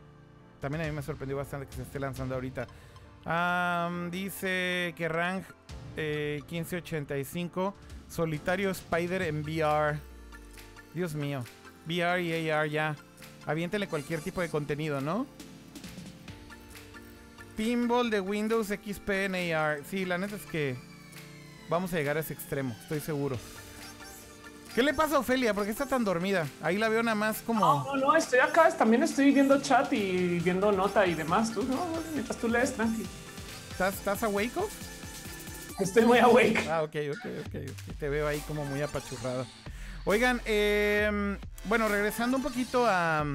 también a mí me sorprendió bastante que se esté lanzando ahorita. Dice que Rang eh, 1585, solitario Spider en VR. Dios mío, VR y AR ya. Aviéntele cualquier tipo de contenido, ¿no? Pinball de Windows XP en AR. Sí, la neta es que vamos a llegar a ese extremo, estoy seguro. ¿Qué le pasa a Ofelia? ¿Por qué está tan dormida? Ahí la veo nada más como... No, no, estoy acá, también estoy viendo chat y viendo nota y demás. Tú, no, mientras tú lees, tranqui. ¿Estás, estás awake? Off? Estoy muy awake. Ah, ok, ok, ok. Te veo ahí como muy apachurrada. Oigan, eh, bueno, regresando un poquito a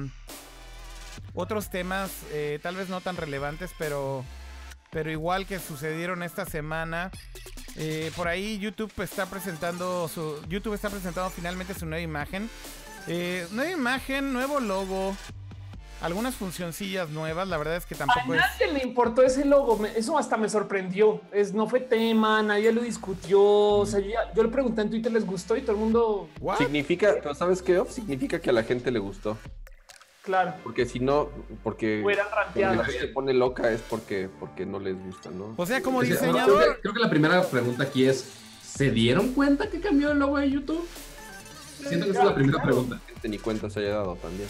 otros temas, eh, tal vez no tan relevantes, pero, pero igual que sucedieron esta semana. Eh, por ahí YouTube está presentando su YouTube está presentando finalmente su nueva imagen. Eh, nueva imagen, nuevo logo, algunas funcioncillas nuevas. La verdad es que A tampoco es. nadie le importó ese logo. eso hasta me sorprendió. Es, no fue tema, nadie lo discutió. O sea, yo, ya- yo le pregunté en Twitter, les gustó y todo el mundo, ¿What? Significa, pero ¿sabes qué? Off? Significa que a la gente le gustó. Claro, Porque si no, porque la gente se pone loca es porque, porque no les gusta, ¿no? O sea, como diseñador. creo, que, creo que la primera pregunta aquí es, ¿se dieron cuenta que cambió el logo de YouTube? Siento que esa es la primera pregunta. Ni cuenta se haya dado también.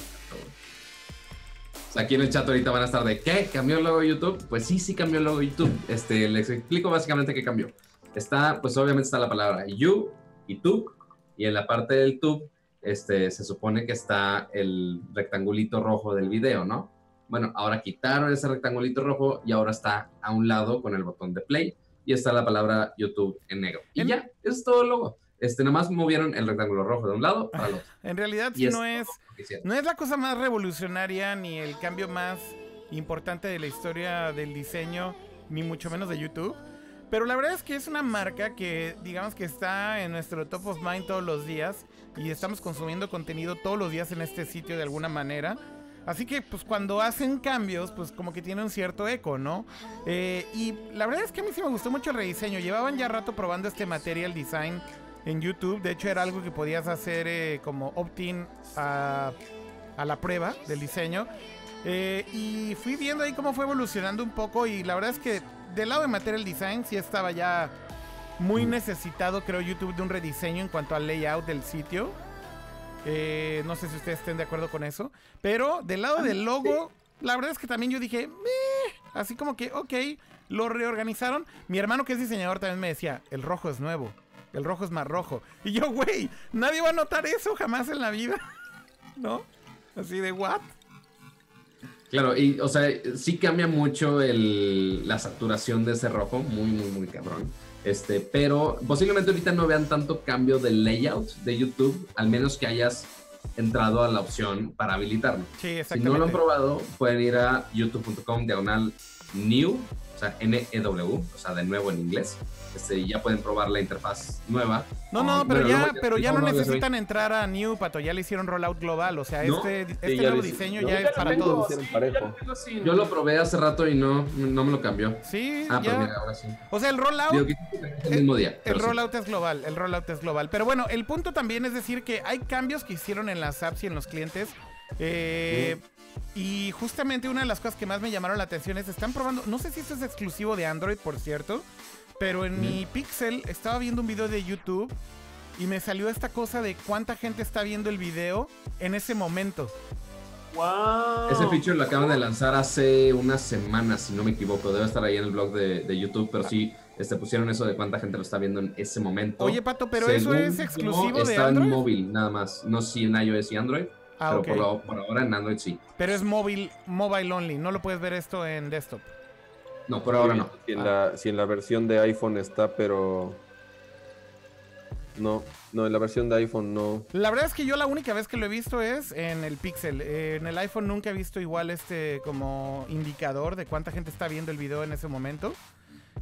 O sea, aquí en el chat ahorita van a estar de ¿qué? ¿Cambió el logo de YouTube? Pues sí, sí cambió el logo de YouTube. Este, les explico básicamente qué cambió. Está, pues obviamente está la palabra you y tube, y en la parte del tube, este, se supone que está el rectangulito rojo del video, ¿no? Bueno, ahora quitaron ese rectangulito rojo y ahora está a un lado con el botón de play y está la palabra YouTube en negro. Y En- ya, eso es todo el logo. Este, nomás movieron el rectángulo rojo de un lado para el otro. En realidad, sí no es. No es la cosa más revolucionaria ni el cambio más importante de la historia del diseño, ni mucho menos de YouTube. Pero la verdad es que es una marca que, digamos que está en nuestro top of mind todos los días y estamos consumiendo contenido todos los días en este sitio de alguna manera. Así que, pues cuando hacen cambios, pues como que tiene un cierto eco, ¿no? Eh, y la verdad es que a mí sí me gustó mucho el rediseño. Llevaban ya rato probando este material design en YouTube. De hecho, era algo que podías hacer eh, como opt-in a, a la prueba del diseño. Eh, y fui viendo ahí cómo fue evolucionando un poco. Y la verdad es que del lado de material design sí estaba ya muy necesitado, creo, YouTube de un rediseño en cuanto al layout del sitio. Eh, no sé si ustedes estén de acuerdo con eso. Pero del lado del logo, la verdad es que también yo dije, "Meh", así como que, ok, lo reorganizaron. Mi hermano que es diseñador también me decía, el rojo es nuevo, el rojo es más rojo. Y yo, güey, nadie va a notar eso jamás en la vida. [LAUGHS] ¿No? Así de, ¿what? Claro, y o sea, sí cambia mucho el, la saturación de ese rojo, muy, muy, muy cabrón. Este, pero posiblemente ahorita no vean tanto cambio de layout de YouTube, al menos que hayas entrado a la opción para habilitarlo. Sí, Si no lo han probado, pueden ir a youtube.com diagonal new, o sea, N-E-W, o sea, de nuevo en inglés. Este, y ya pueden probar la interfaz nueva. No, no, pero bueno, ya, pero ya no necesitan entrar a New, Pato. Ya le hicieron rollout global. O sea, ¿No? este, este nuevo diseño no, ya ya es para tengo. todos. hicieron sí, parejo. ya lo tengo sin- Yo lo probé hace rato y no, no me lo cambió. Sí, Ah, pero ya. mira, ahora sí. O sea, el rollout Digo el mismo día. El sí. rollout es global, el rollout es global. Pero bueno, el punto también es decir que hay cambios que hicieron en las apps y en los clientes. eh, Y justamente una de las cosas que más me llamaron la atención es, están probando, no sé si esto es exclusivo de Android, por cierto, pero en mi Pixel estaba viendo un video de YouTube y me salió esta cosa de cuánta gente está viendo el video en ese momento. Wow. Ese feature lo acaban de lanzar hace unas semanas, si no me equivoco. Debe estar ahí en el blog de, de YouTube, pero sí este, pusieron eso de cuánta gente lo está viendo en ese momento. Oye, Pato, pero eso es exclusivo de está Android. en móvil, nada más. No sé si en iOS y Android, Ah, pero por, lo- por ahora en Android sí. Pero es móvil, mobile only, no lo puedes ver esto en desktop. No, por ahora no. Si en, Ah, la, si en la versión de iPhone está, pero. No, no, en la versión de iPhone no. La verdad es que yo la única vez que lo he visto es en el Pixel. Eh, en el iPhone nunca he visto igual este como indicador de cuánta gente está viendo el video en ese momento.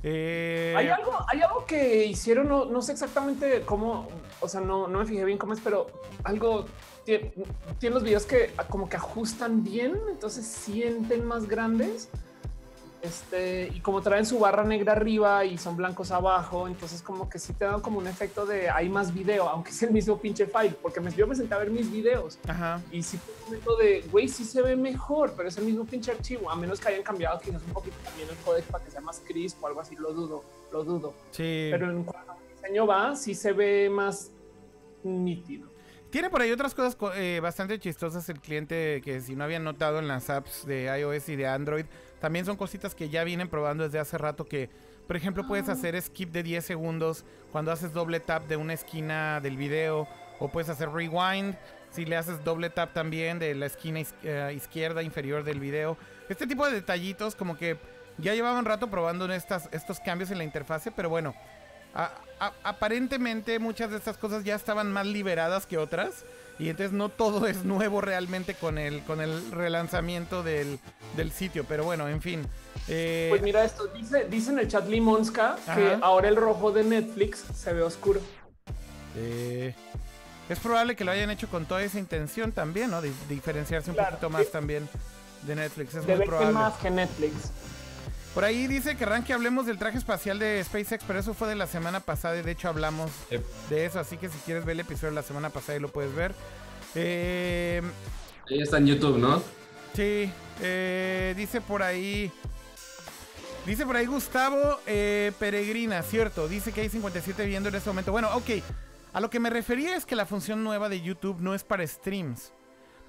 Eh, Hay algo, hay algo que hicieron, no, no sé exactamente cómo, o sea, no, no me fijé bien cómo es, pero algo tiene, tiene los videos que como que ajustan bien, entonces sienten más grandes. Este, y como traen su barra negra arriba y son blancos abajo, entonces como que sí te dan como un efecto de hay más video, aunque es el mismo pinche file, porque me, yo me senté a ver mis videos Ajá. y sí fue un momento de, güey, sí se ve mejor, pero es el mismo pinche archivo, a menos que hayan cambiado quizás un poquito también el códec para que sea más crisp o algo así, lo dudo, lo dudo. Sí. Pero en cuanto al diseño va, sí se ve más nítido. Tiene por ahí otras cosas co- eh, bastante chistosas el cliente que si no habían notado en las apps de iOS y de Android, también son cositas que ya vienen probando desde hace rato que, por ejemplo, puedes hacer skip de 10 segundos cuando haces doble tap de una esquina del video o puedes hacer rewind si le haces doble tap también de la esquina eh, izquierda inferior del video. Este tipo de detallitos como que ya llevaban rato probando estas, estos cambios en la interfase, pero bueno, a- a- aparentemente muchas de estas cosas ya estaban más liberadas que otras. Y entonces no todo es nuevo realmente con el, con el relanzamiento del, del sitio. Pero bueno, en fin. Eh, Pues mira esto, dice, dice en el chat Limonska que ahora el rojo de Netflix se ve oscuro. eh, es probable que lo hayan hecho con toda esa intención también, ¿no? De, diferenciarse un Claro, poquito más sí. también de Netflix. Es De muy probable. más que Netflix. Por ahí dice que que hablemos del traje espacial de SpaceX, pero eso fue de la semana pasada y de hecho hablamos Yep. de eso. Así que si quieres ver el episodio de la semana pasada y lo puedes ver. Eh, Ahí está en YouTube, ¿no? Sí, eh, dice por ahí. Dice por ahí Gustavo eh, Peregrina, cierto. Dice que hay 57 viendo en este momento. Bueno, ok. A lo que me refería es que la función nueva de YouTube no es para streams.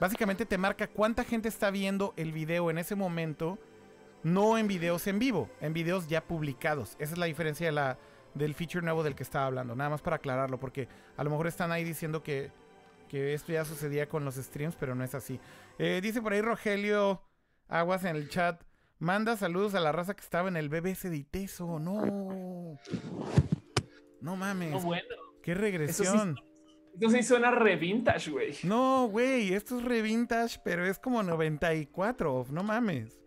Básicamente te marca cuánta gente está viendo el video en ese momento, no en videos en vivo, en videos ya publicados. Esa es la diferencia de la, del feature nuevo del que estaba hablando. Nada más para aclararlo, porque a lo mejor están ahí diciendo que, que esto ya sucedía con los streams, pero no es así. Eh, dice por ahí Rogelio Aguas en el chat. Manda saludos a la raza que estaba en el BBS de Iteso. No. No mames. No, bueno. Qué regresión. Eso sí suena re vintage, güey. No, güey. Esto es re vintage, pero es como 94. No mames.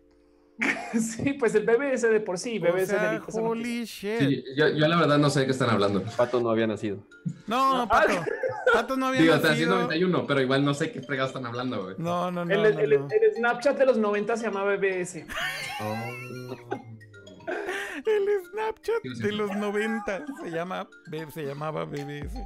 [LAUGHS] Sí, pues el BBS de por sí, O BBS sea, de holy shit. Sí, yo, yo la verdad no sé de qué están hablando. Pato no había nacido. No. Pato. [LAUGHS] Pato no había Digo, está nacido. 91, pero igual no sé qué fregados están hablando, güey. No, no, no. El, no, el- no. el Snapchat de los 90 se llama BBS. El Snapchat Sí, sí. de los 90 se llama se llamaba BBS.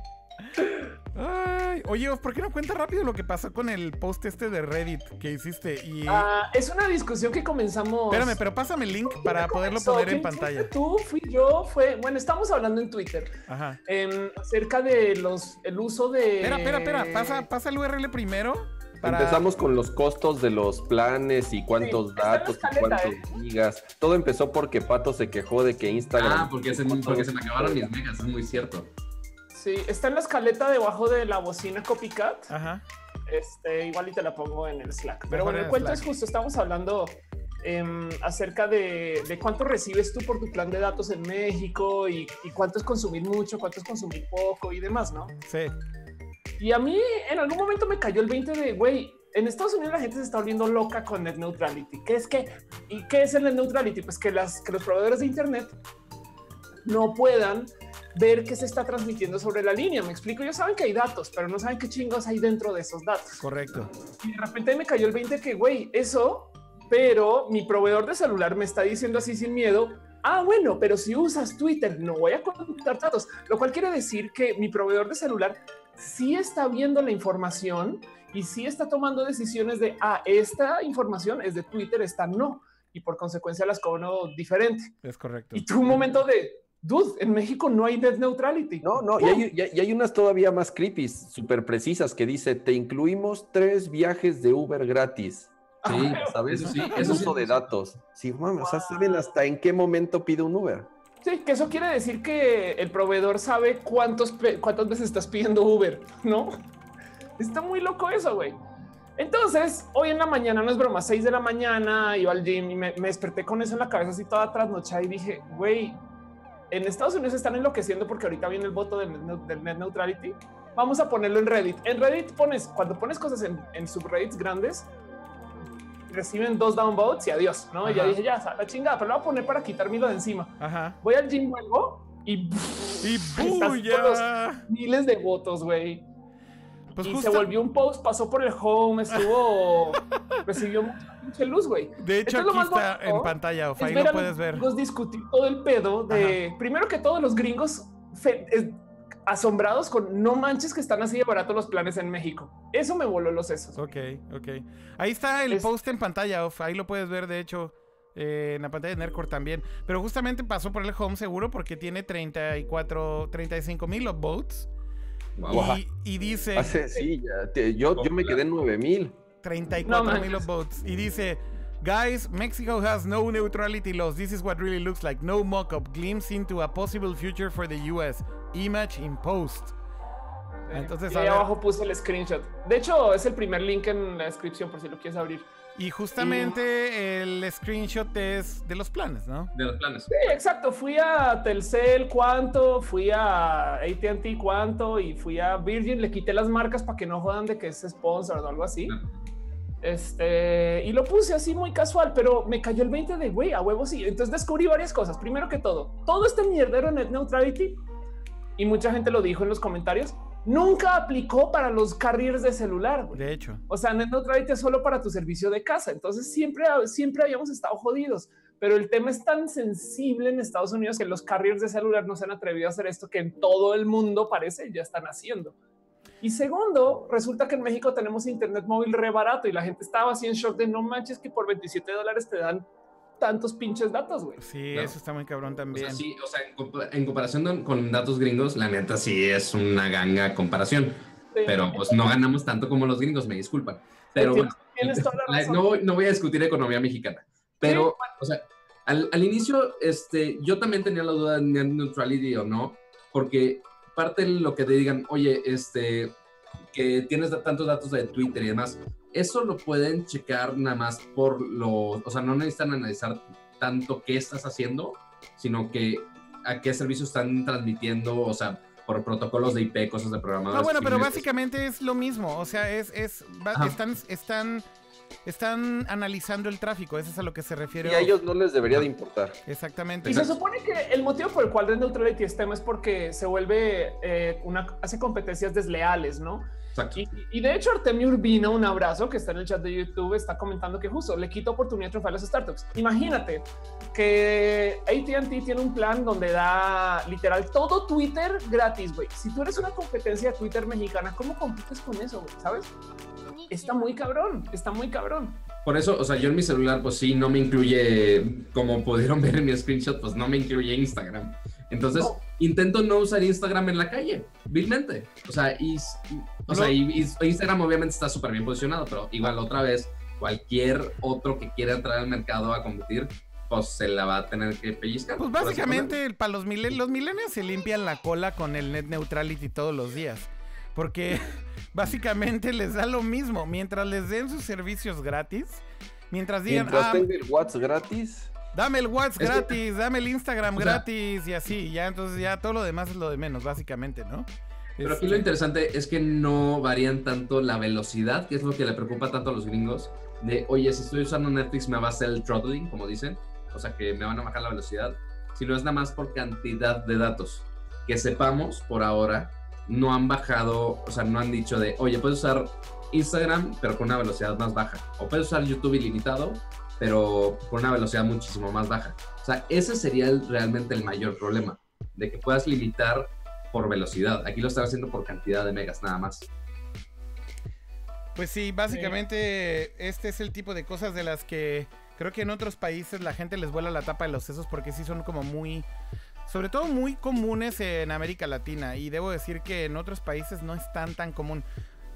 Ay, oye, ¿por qué no cuenta rápido lo que pasó con el post este de Reddit que hiciste? Y Ah, es una discusión que comenzamos. espérame, pero pásame el link para poderlo comenzó? poner en ¿Quién pantalla. Tú, fui yo, fue. Bueno, estamos hablando en Twitter Ajá. em, acerca de los el uso de. Espera, espera, espera, pasa, pasa el URL primero. Para... Empezamos con los costos de los planes y cuántos Sí, datos y cuántos ¿eh? gigas. Todo empezó porque Pato se quejó de que Instagram. Ah, porque se, porque se me acabaron mis megas, es muy cierto. Sí, está en la escaleta debajo de la bocina Copycat. Ajá. Este, igual y te la pongo en el Slack. Pero Mejor bueno, en el cuento Slack. es justo, estamos hablando em, acerca de, de cuánto recibes tú por tu plan de datos en México y, y cuánto es consumir mucho, cuánto es consumir poco y demás, ¿no? Sí. Y a mí en algún momento me cayó el 20 de, güey, en Estados Unidos la gente se está volviendo loca con net neutrality. ¿Qué es que? ¿Y qué es el net neutrality? Pues que, las, que los proveedores de Internet no puedan ver qué se está transmitiendo sobre la línea. Me explico, ellos saben que hay datos, pero no saben qué chingos hay dentro de esos datos. Correcto. Y de repente me cayó el 20 que, güey, eso, pero mi proveedor de celular me está diciendo así sin miedo. Ah, bueno, pero si usas Twitter, no voy a contar datos, lo cual quiere decir que mi proveedor de celular sí está viendo la información y sí está tomando decisiones de, ah, esta información es de Twitter, esta no. Y por consecuencia las cobro diferente. Es correcto. Y tú un momento de, dude, en México no hay net neutrality. No, no, y hay, y hay- y hay unas todavía más creepy, súper precisas, que dice, te incluimos tres viajes de Uber gratis. Sí, ¿Sabes? Eso sí, sí. uso de datos. Sí, mami, o sea, saben hasta en qué momento pide un Uber. Sí, que eso quiere decir que el proveedor sabe cuántos cuántas veces estás pidiendo Uber, ¿no? Está muy loco eso, güey. Entonces, hoy en la mañana, no es broma, 6 de la mañana, iba al gym y me, me desperté con eso en la cabeza así toda trasnochada y dije, güey, en Estados Unidos están enloqueciendo porque ahorita viene el voto del, net- del net neutrality. Vamos a ponerlo en Reddit. En Reddit pones, cuando pones cosas en, en subreddits grandes, reciben dos downvotes y adiós, ¿no? Y ya dije, ya, la chingada, pero lo voy a poner para quitármelo de encima. Ajá. Voy al gym, vuelvo y Y [LAUGHS] bulla. miles de votos, güey. Pues y justo, se volvió un post, pasó por el home, estuvo, [LAUGHS] recibió mucha luz, güey. de hecho Esto es lo aquí más está en pantalla, Ofa, Es ahí ver lo los puedes ver. gringos discutir todo el pedo de, primero que todos los gringos fe- es- asombrados con no manches que están así de barato los planes en México. Eso me voló los sesos. Ok, ok. Ahí está el Es- post en pantalla, Off. Ahí lo puedes ver, de hecho, eh, en la pantalla de Nerdcore también. Pero justamente pasó por el home seguro porque tiene 34, 35 mil upvotes. Wow. Y, y dice Hace, sí, ya, te- yo, yo me quedé en 9000. 34 No mil manches. upvotes. Y dice, guys, Mexico has no neutrality laws. This is what really looks like. No mock-up. Glimpse into a possible future for the US. Image in post. Entonces, y ahí abajo puse el screenshot. De hecho, es el primer link en la descripción por si lo quieres abrir. Y justamente el screenshot es de los planes, ¿no? De los planes. Sí, exacto. Fui a Telcel, cuánto, fui a ATT, cuánto, y fui a Virgin. Le quité las marcas para que no jodan de que es sponsor o algo así. Claro. Este, y lo puse así muy casual, pero me cayó el 20 de güey, a huevo sí. Entonces descubrí varias cosas. Primero que todo, todo este mierdero net neutrality, y mucha gente lo dijo en los comentarios, nunca aplicó para los carriers de celular. güey. De hecho. O sea, neutrality es solo para tu servicio de casa. Entonces siempre, siempre habíamos estado jodidos. Pero el tema es tan sensible en Estados Unidos que los carriers de celular no se han atrevido a hacer esto que en todo el mundo parece ya están haciendo. Y segundo, resulta que en México tenemos internet móvil re barato y la gente estaba así en shock de no manches que por 27 dólares te dan tantos pinches datos, güey. Sí, Claro. eso está muy cabrón O también. sea, sí, o sea, en, compa- en comparación con- datos gringos, la neta sí es una ganga comparación. Pero pues no ganamos tanto como los gringos, me disculpan. Pero bueno, tienes, tienes toda la razón. no, voy- no voy a discutir economía mexicana. Pero, o sea, al, al inicio, este, yo también tenía la duda de net neutrality o no, porque parte de lo que te digan, oye, este, que tienes tantos datos de Twitter y demás, eso lo pueden checar nada más por los, o sea, no necesitan analizar tanto qué estás haciendo, sino que a qué servicios están transmitiendo, o sea, por protocolos de IP, cosas de programadores. No, bueno, pero básicamente es lo mismo. O sea, es, es va- están, están, están analizando el tráfico. Eso es a lo que se refiere. Y a ellos no les debería de importar. Exactamente. Y se supone que el motivo por el cual Red Neutrality es tema es porque se vuelve eh, una, hace competencias desleales, ¿no? Exacto. Y, y de hecho, Artemio Urbina, un abrazo que está en el chat de YouTube, está comentando que justo le quita oportunidad de triunfar a las startups. Imagínate que ATT tiene un plan donde da literal todo Twitter gratis, güey. Si tú eres una competencia de Twitter mexicana, ¿cómo compites con eso, güey? ¿Sabes? Está muy cabrón, está muy cabrón. Por eso, o sea, yo en mi celular, pues sí, no me incluye, como pudieron ver en mi screenshot, pues no me incluye Instagram. Entonces, No. intento no usar Instagram en la calle, vilmente. O sea, y, o sea, No. y- y Instagram obviamente está súper bien posicionado, pero igual otra vez, cualquier otro que quiera entrar al mercado a competir, pues se la va a tener que pellizcar. Pues básicamente para los millennials, los millennials se limpian la cola con el net neutrality todos los días. Porque [LAUGHS] básicamente les da lo mismo. Mientras les den sus servicios gratis, mientras digan, Mientras ah, tenga el WhatsApp gratis, dame el WhatsApp Es que- gratis, dame el Instagram O sea- gratis y así, ya entonces ya todo lo demás es lo de menos, básicamente, ¿no? Pero aquí Este, lo interesante es que no varían tanto la velocidad, que es lo que le preocupa tanto a los gringos, de, oye, si estoy usando Netflix me va a hacer el throttling, como dicen, o sea que me van a bajar la velocidad, sino es nada más por cantidad de datos. Que sepamos, por ahora, no han bajado, o sea, no han dicho de, oye, puedes usar Instagram, pero con una velocidad más baja, o puedes usar YouTube ilimitado, pero con una velocidad muchísimo más baja. O sea, ese sería realmente el mayor problema, de que puedas limitar por velocidad. Aquí lo están haciendo por cantidad de megas nada más. Pues sí, básicamente este es el tipo de cosas de las que creo que en otros países la gente les vuela la tapa de los sesos porque sí son como muy, sobre todo muy comunes en América Latina y debo decir que en otros países no es tan tan común.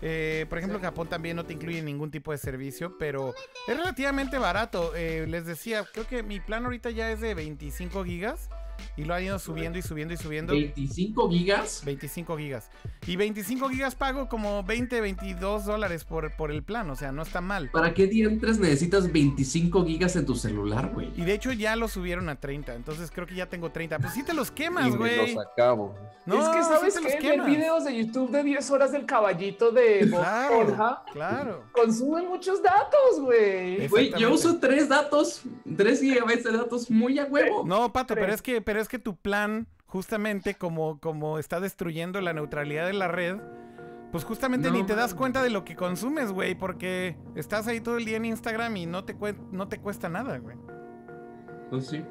Eh, por ejemplo, Japón también no te incluye ningún tipo de servicio, pero es relativamente barato. Eh, les decía, creo que mi plan ahorita ya es de 25 gigas y lo han ido subiendo y subiendo y subiendo. 25 gigas. 25 gigas. Y 25 gigas pago como 20, 22 dólares por, por el plan, o sea, no está mal. ¿Para qué diantres necesitas 25 gigas en tu celular, güey? Y de hecho ya lo subieron a 30, entonces creo que ya tengo 30. Pues sí te los quemas, güey. los acabo. No, es que sí sabes los que ver videos de YouTube de 10 horas del caballito de Claro, Esponja claro. consume muchos datos, güey. Güey, yo uso tres datos, 3 gigabytes de datos muy a huevo. No, Pato, pero Tres. es que, pero es que tu plan, justamente como, como está destruyendo la neutralidad de la red, pues justamente No ni te das cuenta de lo que consumes, güey, porque estás ahí todo el día en Instagram y no te, no te cuesta nada, güey. Pues sí.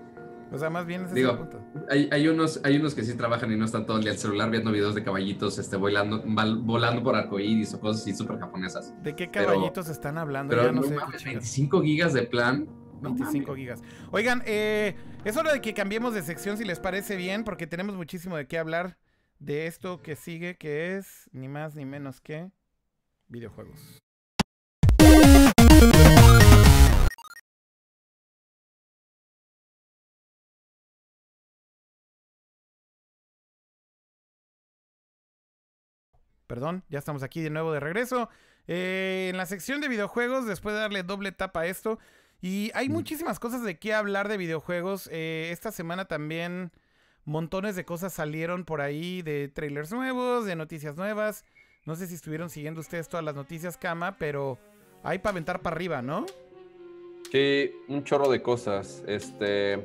O sea, más bien Digo, es el punto. Hay, hay unos, hay unos que sí trabajan y no están todo el día en el celular viendo videos de caballitos este, volando, volando por arcoíris o cosas así súper japonesas. ¿De qué pero- caballitos están hablando? Pero ya no, no, sé. mames, qué chingados. 25 gigas de plan. No 25 mames. gigas. Oigan, eh, es hora de que cambiemos de sección si les parece bien, porque tenemos muchísimo de qué hablar de esto que sigue, que es ni más ni menos que videojuegos. Perdón, ya estamos aquí de nuevo de regreso. Eh, en la sección de videojuegos, después de darle doble tapa a esto, y hay Mm. muchísimas cosas de qué hablar de videojuegos. Eh, esta semana también montones de cosas salieron por ahí, de trailers nuevos, de noticias nuevas. No sé si estuvieron siguiendo ustedes todas las noticias, Cama, pero hay para aventar para arriba, ¿no? Sí, un chorro de cosas. Este.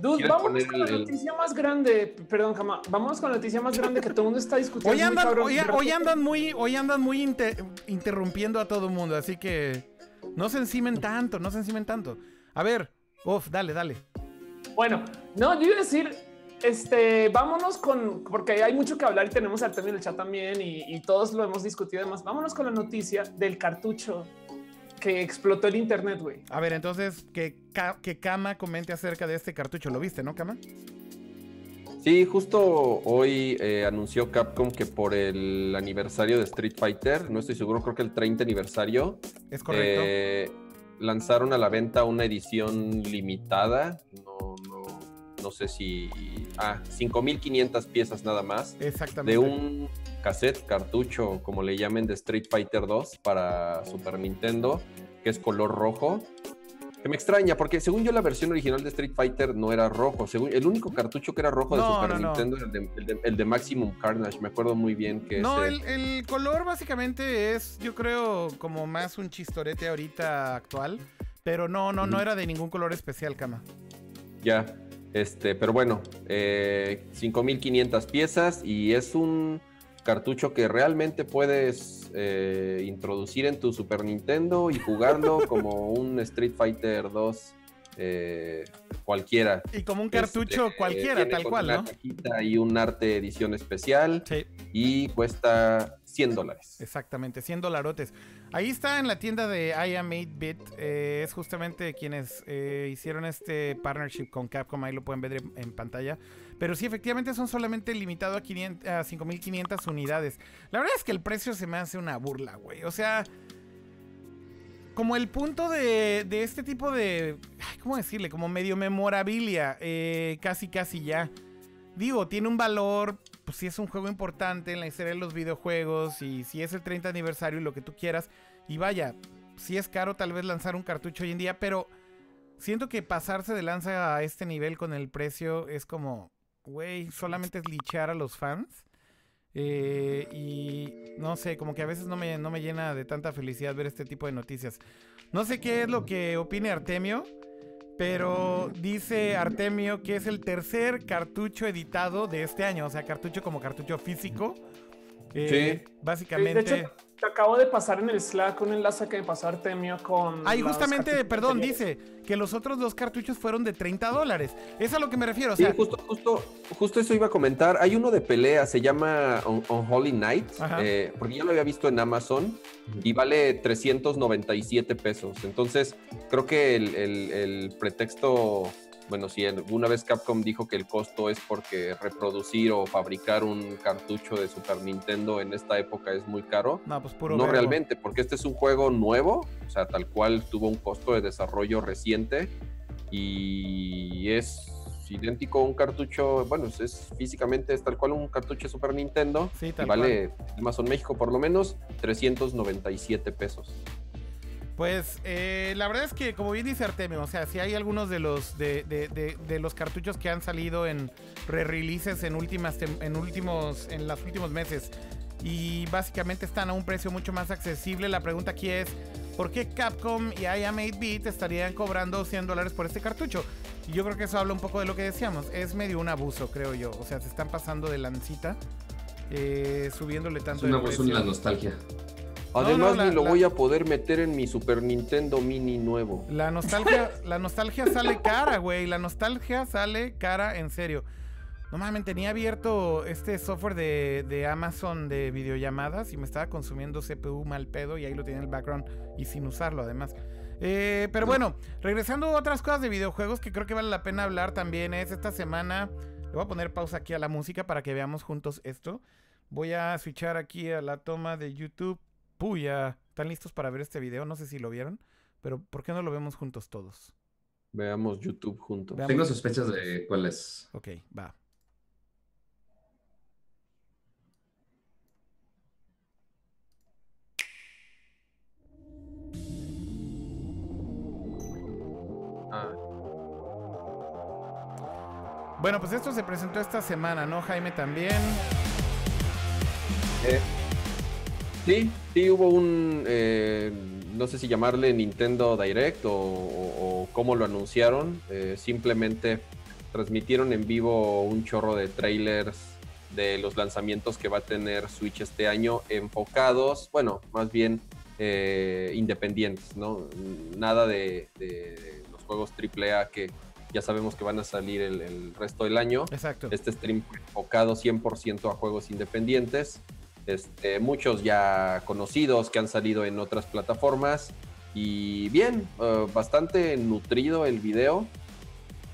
Dude, ¿Quieres vámonos poner con la el- noticia más grande. Perdón, Cama. Vámonos con la noticia más grande que todo el mundo está discutiendo. Hoy muy andan, cabrón. hoy, andan muy, hoy andan muy inter- interrumpiendo a todo el mundo, así que no se encimen tanto, no se encimen tanto. A ver, Uf, dale, dale. Bueno, no, yo iba a decir, este, vámonos con, porque hay mucho que hablar y tenemos al tema en el chat también y, y todos lo hemos discutido además. Vámonos con la noticia del cartucho que explotó el internet, güey. A ver, entonces, que, que Kama comente acerca de este cartucho. ¿Lo viste, no, Kama? Sí, justo hoy eh, anunció Capcom que por el aniversario de Street Fighter, no estoy seguro, creo que el 30 aniversario, Es correcto. eh, lanzaron a la venta una edición limitada. No, no, no sé si. Ah, 5500 piezas nada más. Exactamente. De un cassette, cartucho, como le llamen, de Street Fighter 2 para Super Nintendo, que es color rojo. Que me extraña, porque según yo la versión original de Street Fighter no era rojo. Según, el único cartucho que era rojo de Super no, no. Nintendo era el de, el de- el de Maximum Carnage. Me acuerdo muy bien que No, ese- el, el color básicamente es, yo creo, como más un chistorete ahorita actual. Pero no, no, no era de ningún color especial, Kama. Ya, este, pero bueno, eh, 5500 piezas y es un cartucho que realmente puedes eh, introducir en tu Super Nintendo y jugarlo [LAUGHS] como un Street Fighter 2 eh, cualquiera. Y como un cartucho Este, cualquiera, tal cual, una ¿no? cajita y un arte edición especial Sí, y cuesta 100 dólares. exactamente, 100 dolarotes. Ahí está en la tienda de I Am 8-Bit. eh, es justamente quienes eh, hicieron este partnership con Capcom. Ahí lo pueden ver en pantalla. Pero sí, efectivamente son solamente limitado a, 500 a 5500 unidades. La verdad es que el precio se me hace una burla, güey. O sea, como el punto de, de este tipo de. ¿Cómo decirle? Como medio memorabilia. eh, casi, casi ya. Digo, tiene un valor. Pues si es un juego importante en la historia de los videojuegos. Y si es el 30 aniversario y lo que tú quieras. Y vaya, si es caro tal vez lanzar un cartucho hoy en día. Pero siento que pasarse de lanza a este nivel con el precio es como. Güey, solamente es lichear a los fans. Eh, y no sé, como que a veces no me, no me llena de tanta felicidad ver este tipo de noticias. No sé qué es lo que opine Artemio, pero dice Artemio que es el tercer cartucho editado de este año, o sea, cartucho como cartucho físico. Eh, Sí. Básicamente. De hecho, te acabo de pasar en el Slack un enlace que me pasó Artemio con. Ahí justamente, perdón, dice que los otros dos cartuchos fueron de 30 dólares. Es a lo que me refiero, o Sí, justo, justo, justo eso iba a comentar. Hay uno de pelea, se llama On, Holy Night, Ajá. eh, porque ya lo había visto en Amazon y vale 397 pesos. Entonces, creo que el, el- el pretexto, bueno, si alguna vez Capcom dijo que el costo es porque reproducir o fabricar un cartucho de Super Nintendo en esta época es muy caro. no, pues puro No realmente, porque este es un juego nuevo, o sea, tal cual tuvo un costo de desarrollo reciente y es idéntico a un cartucho, bueno, es, físicamente es tal cual un cartucho de Super Nintendo. Sí, y tal vale Amazon México por lo menos 397 pesos. Pues eh, la verdad es que, como bien dice Artemio, o sea, si hay algunos de los de, de- de- de los cartuchos que han salido en re-releases en últimas en últimos en los últimos meses y básicamente están a un precio mucho más accesible. La pregunta aquí es ¿por qué Capcom y I Am 8-Bit estarían cobrando 100 dólares por este cartucho? Y yo creo que eso habla un poco de lo que decíamos. Es medio un abuso, creo yo. O sea, se están pasando de lancita, eh, subiéndole Es tanto una de voz precio. la nostalgia. Además, no, la- ni lo la- voy a poder meter en mi Super Nintendo Mini nuevo. La nostalgia, [LAUGHS] la nostalgia sale cara, güey. La nostalgia sale cara, en serio. No mames, tenía abierto este software de, de Amazon de videollamadas y me estaba consumiendo CPU mal pedo y ahí lo tenía en el background y sin usarlo además. Eh, pero bueno, regresando a otras cosas de videojuegos que creo que vale la pena hablar también es esta semana. Le voy a poner pausa aquí a la música para que veamos juntos esto. Voy a switchar aquí a la toma de YouTube. Puya, ¿están listos para ver este video? No sé si lo vieron, pero ¿por qué no lo vemos juntos todos? Veamos YouTube juntos. Veamos. Tengo sospechas de cuál es. Ok, va. Ah, Bueno, pues esto se presentó esta semana, ¿no, Jaime? También. eh, sí, sí hubo un, eh, no sé si llamarle Nintendo Direct o, o- o cómo lo anunciaron. eh, simplemente transmitieron en vivo un chorro de trailers de los lanzamientos que va a tener Switch este año, enfocados, bueno, más bien eh, independientes, ¿no? Nada de, de los juegos AAA que ya sabemos que van a salir el- el resto del año. Exacto. Este stream enfocado 100% a juegos independientes. Este, muchos ya conocidos que han salido en otras plataformas. Y bien, eh, bastante nutrido el video.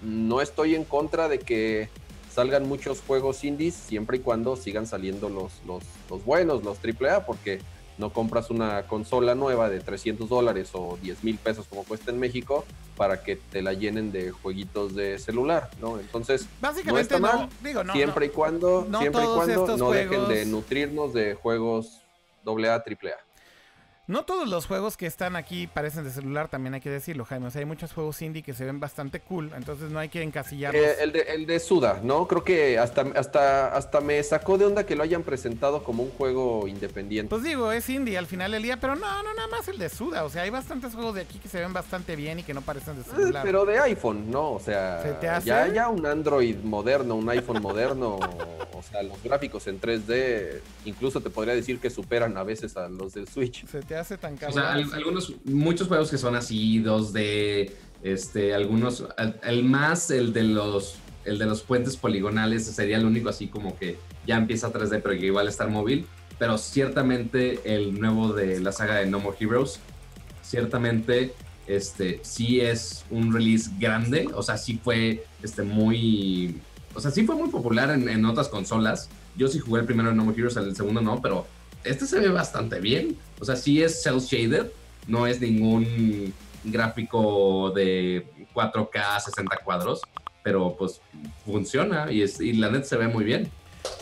No estoy en contra de que salgan muchos juegos indies siempre y cuando sigan saliendo los, los, los buenos, los AAA, porque no compras una consola nueva de 300 dólares o 10 mil pesos como cuesta en México para que te la llenen de jueguitos de celular, ¿no? Entonces, Básicamente está no, mal, digo, no. siempre y cuando, no siempre y cuando no dejen de nutrirnos de juegos AA, AAA. No todos los juegos que están aquí parecen de celular, también hay que decirlo, Jaime. O sea, hay muchos juegos indie que se ven bastante cool, entonces no hay que encasillarlos. Eh, el, de, el de Suda, ¿no? Creo que hasta, hasta, hasta me sacó de onda que lo hayan presentado como un juego independiente. Pues digo, es indie al final del día, pero no, no, nada más el de Suda. O sea, hay bastantes juegos de aquí que se ven bastante bien y que no parecen de Eh, celular. Pero de iPhone, ¿no? O sea, ¿Se te hace? Ya, ya un Android moderno, un iPhone moderno, o sea, los gráficos en 3D, incluso te podría decir que superan a veces a los del Switch. Se te hace tan O cabrón. sea, al- algunos, muchos juegos que son así, 2D, este, algunos, el, el más, el de los, el de los puentes poligonales sería el único así como que ya empieza 3D, pero que igual estar móvil. Pero ciertamente el nuevo de la saga de No More Heroes, ciertamente, este, sí es un release grande, o sea, sí fue, este, muy, o sea, sí fue muy popular en, en otras consolas. Yo sí jugué el primero de No More Heroes, el segundo no, pero este se ve bastante bien. O sea, sí es cel shaded, no es ningún gráfico de 4K 60 cuadros, pero pues funciona y, es, y la net se ve muy bien.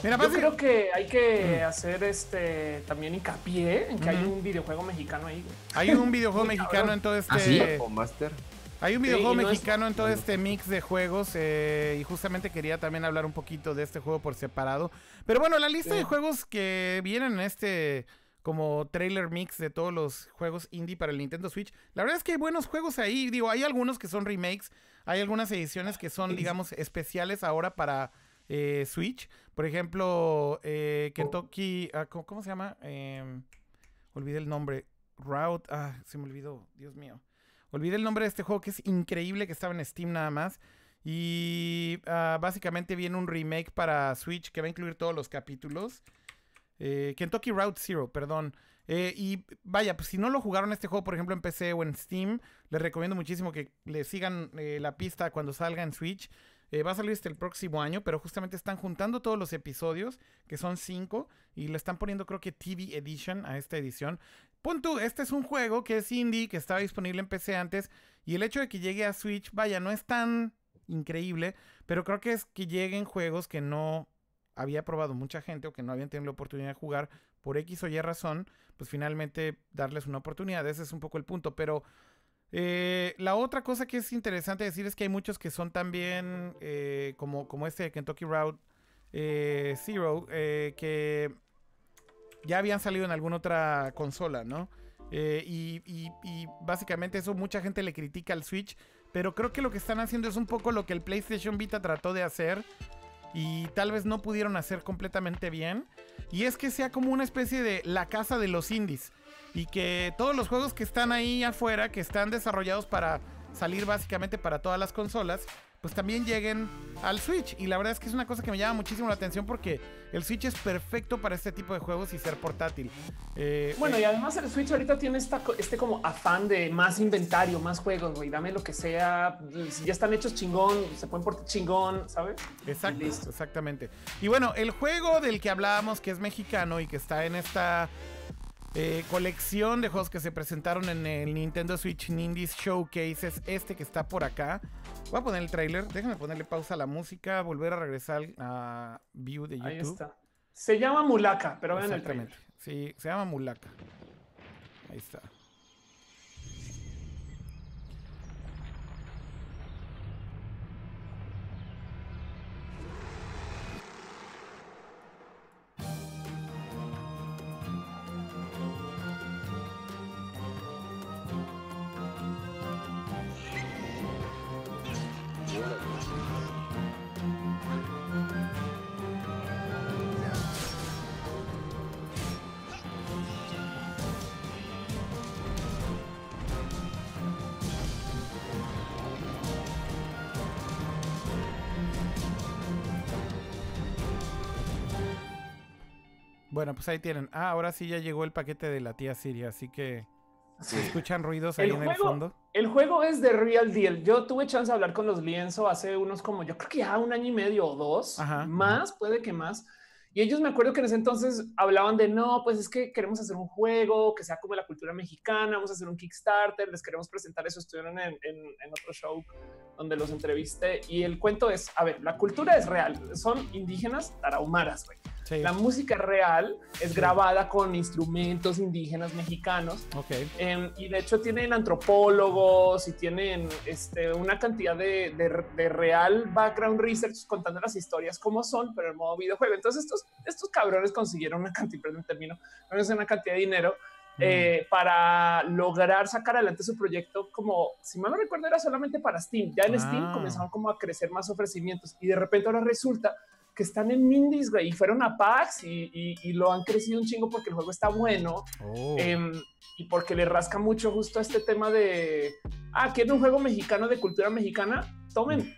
Mira, Yo creo que hay que hacer este también hincapié en que hay un videojuego mexicano ahí. güey. hay un [LAUGHS] videojuego mexicano en todo este. ¿Ah, sí? Hay un videojuego y no es- mexicano en todo este mix de juegos eh, y justamente quería también hablar un poquito de este juego por separado. Pero bueno, la lista Sí. de juegos que vienen en este como trailer mix de todos los juegos indie para el Nintendo Switch, la verdad es que hay buenos juegos ahí. Digo, hay algunos que son remakes, hay algunas ediciones que son, digamos, especiales ahora para eh, Switch. Por ejemplo, eh, Kentucky, ah, ¿cómo, cómo se llama? Em, olvidé el nombre. Route, ah, se me olvidó, Dios mío. Olvidé el nombre de este juego que es increíble, que estaba en Steam nada más. Y ah, básicamente viene un remake para Switch que va a incluir todos los capítulos. Eh, Kentucky Route Zero, perdón. Eh, y vaya, pues si no lo jugaron este juego, por ejemplo, en PC o en Steam, les recomiendo muchísimo que le sigan eh, la pista cuando salga en Switch. Va a salir este el próximo año, pero justamente están juntando todos los episodios, que son cinco, y le están poniendo creo que TV Edition a esta edición. Pon tú, este es un juego que es indie, que estaba disponible en PC antes, y el hecho de que llegue a Switch, vaya, no es tan increíble, pero creo que es que lleguen juegos que no había probado mucha gente o que no habían tenido la oportunidad de jugar por X o Y razón, pues finalmente darles una oportunidad. Ese es un poco el punto. Pero eh, la otra cosa que es interesante decir es que hay muchos que son también eh, como, como este de Kentucky Route eh, Zero, que ya habían salido en alguna otra consola, ¿no? Y, y básicamente eso mucha gente le critica al Switch. Pero creo que lo que están haciendo es un poco lo que el PlayStation Vita trató de hacer y tal vez no pudieron hacer completamente bien. Y es que sea como una especie de la casa de los indies. Y que todos los juegos que están ahí afuera, que están desarrollados para salir básicamente para todas las consolas, pues también lleguen al Switch. Y la verdad es que es una cosa que me llama muchísimo la atención porque el Switch es perfecto para este tipo de juegos y ser portátil. Eh, bueno, y eh, además el Switch ahorita tiene esta, este como afán de más inventario, más juegos, güey. Dame lo que sea. Si ya están hechos chingón, se pueden portar chingón, ¿sabes? Exacto, exactamente. Y bueno, el juego del que hablábamos, que es mexicano y que está en esta eh, colección de juegos que se presentaron en el Nintendo Switch Indies Showcase es este que está por acá. Voy a poner el trailer. Déjame ponerle pausa a la música, volver a regresar a View de YouTube. Ahí está. Se llama Mulaka, pero vean el trailer. Sí, se llama Mulaka. Ahí está. Bueno, pues ahí tienen. Ah, ahora sí ya llegó el paquete de la tía Siria, así que ¿se escuchan ruidos ahí en el fondo. El juego es de Real Deal. Yo tuve chance de hablar con los Lienzo hace unos como yo creo que ya un año y medio o dos, más, puede que más. Y ellos me acuerdo que en ese entonces hablaban de no, pues es que queremos hacer un juego que sea como la cultura mexicana, vamos a hacer un Kickstarter, les queremos presentar eso. Estuvieron en, en otro show donde los entrevisté y el cuento es, a ver, la cultura es real, son indígenas tarahumaras, güey. La música real es grabada con instrumentos indígenas mexicanos. Okay. Em, y de hecho tienen antropólogos y tienen este, una cantidad de, de, real background research contando las historias como son, pero en modo videojuego. Entonces estos, estos cabrones consiguieron una cantidad, perdón, termino, una cantidad de dinero eh, para lograr sacar adelante su proyecto como, si mal no recuerdo, era solamente para Steam. Ya en Steam ah. comenzaron como a crecer más ofrecimientos y de repente ahora resulta que están en Mindy's y fueron a PAX y, lo han crecido un chingo porque el juego está bueno oh. em, y porque le rasca mucho justo a este tema de, ah, quieren un juego mexicano de cultura mexicana, tomen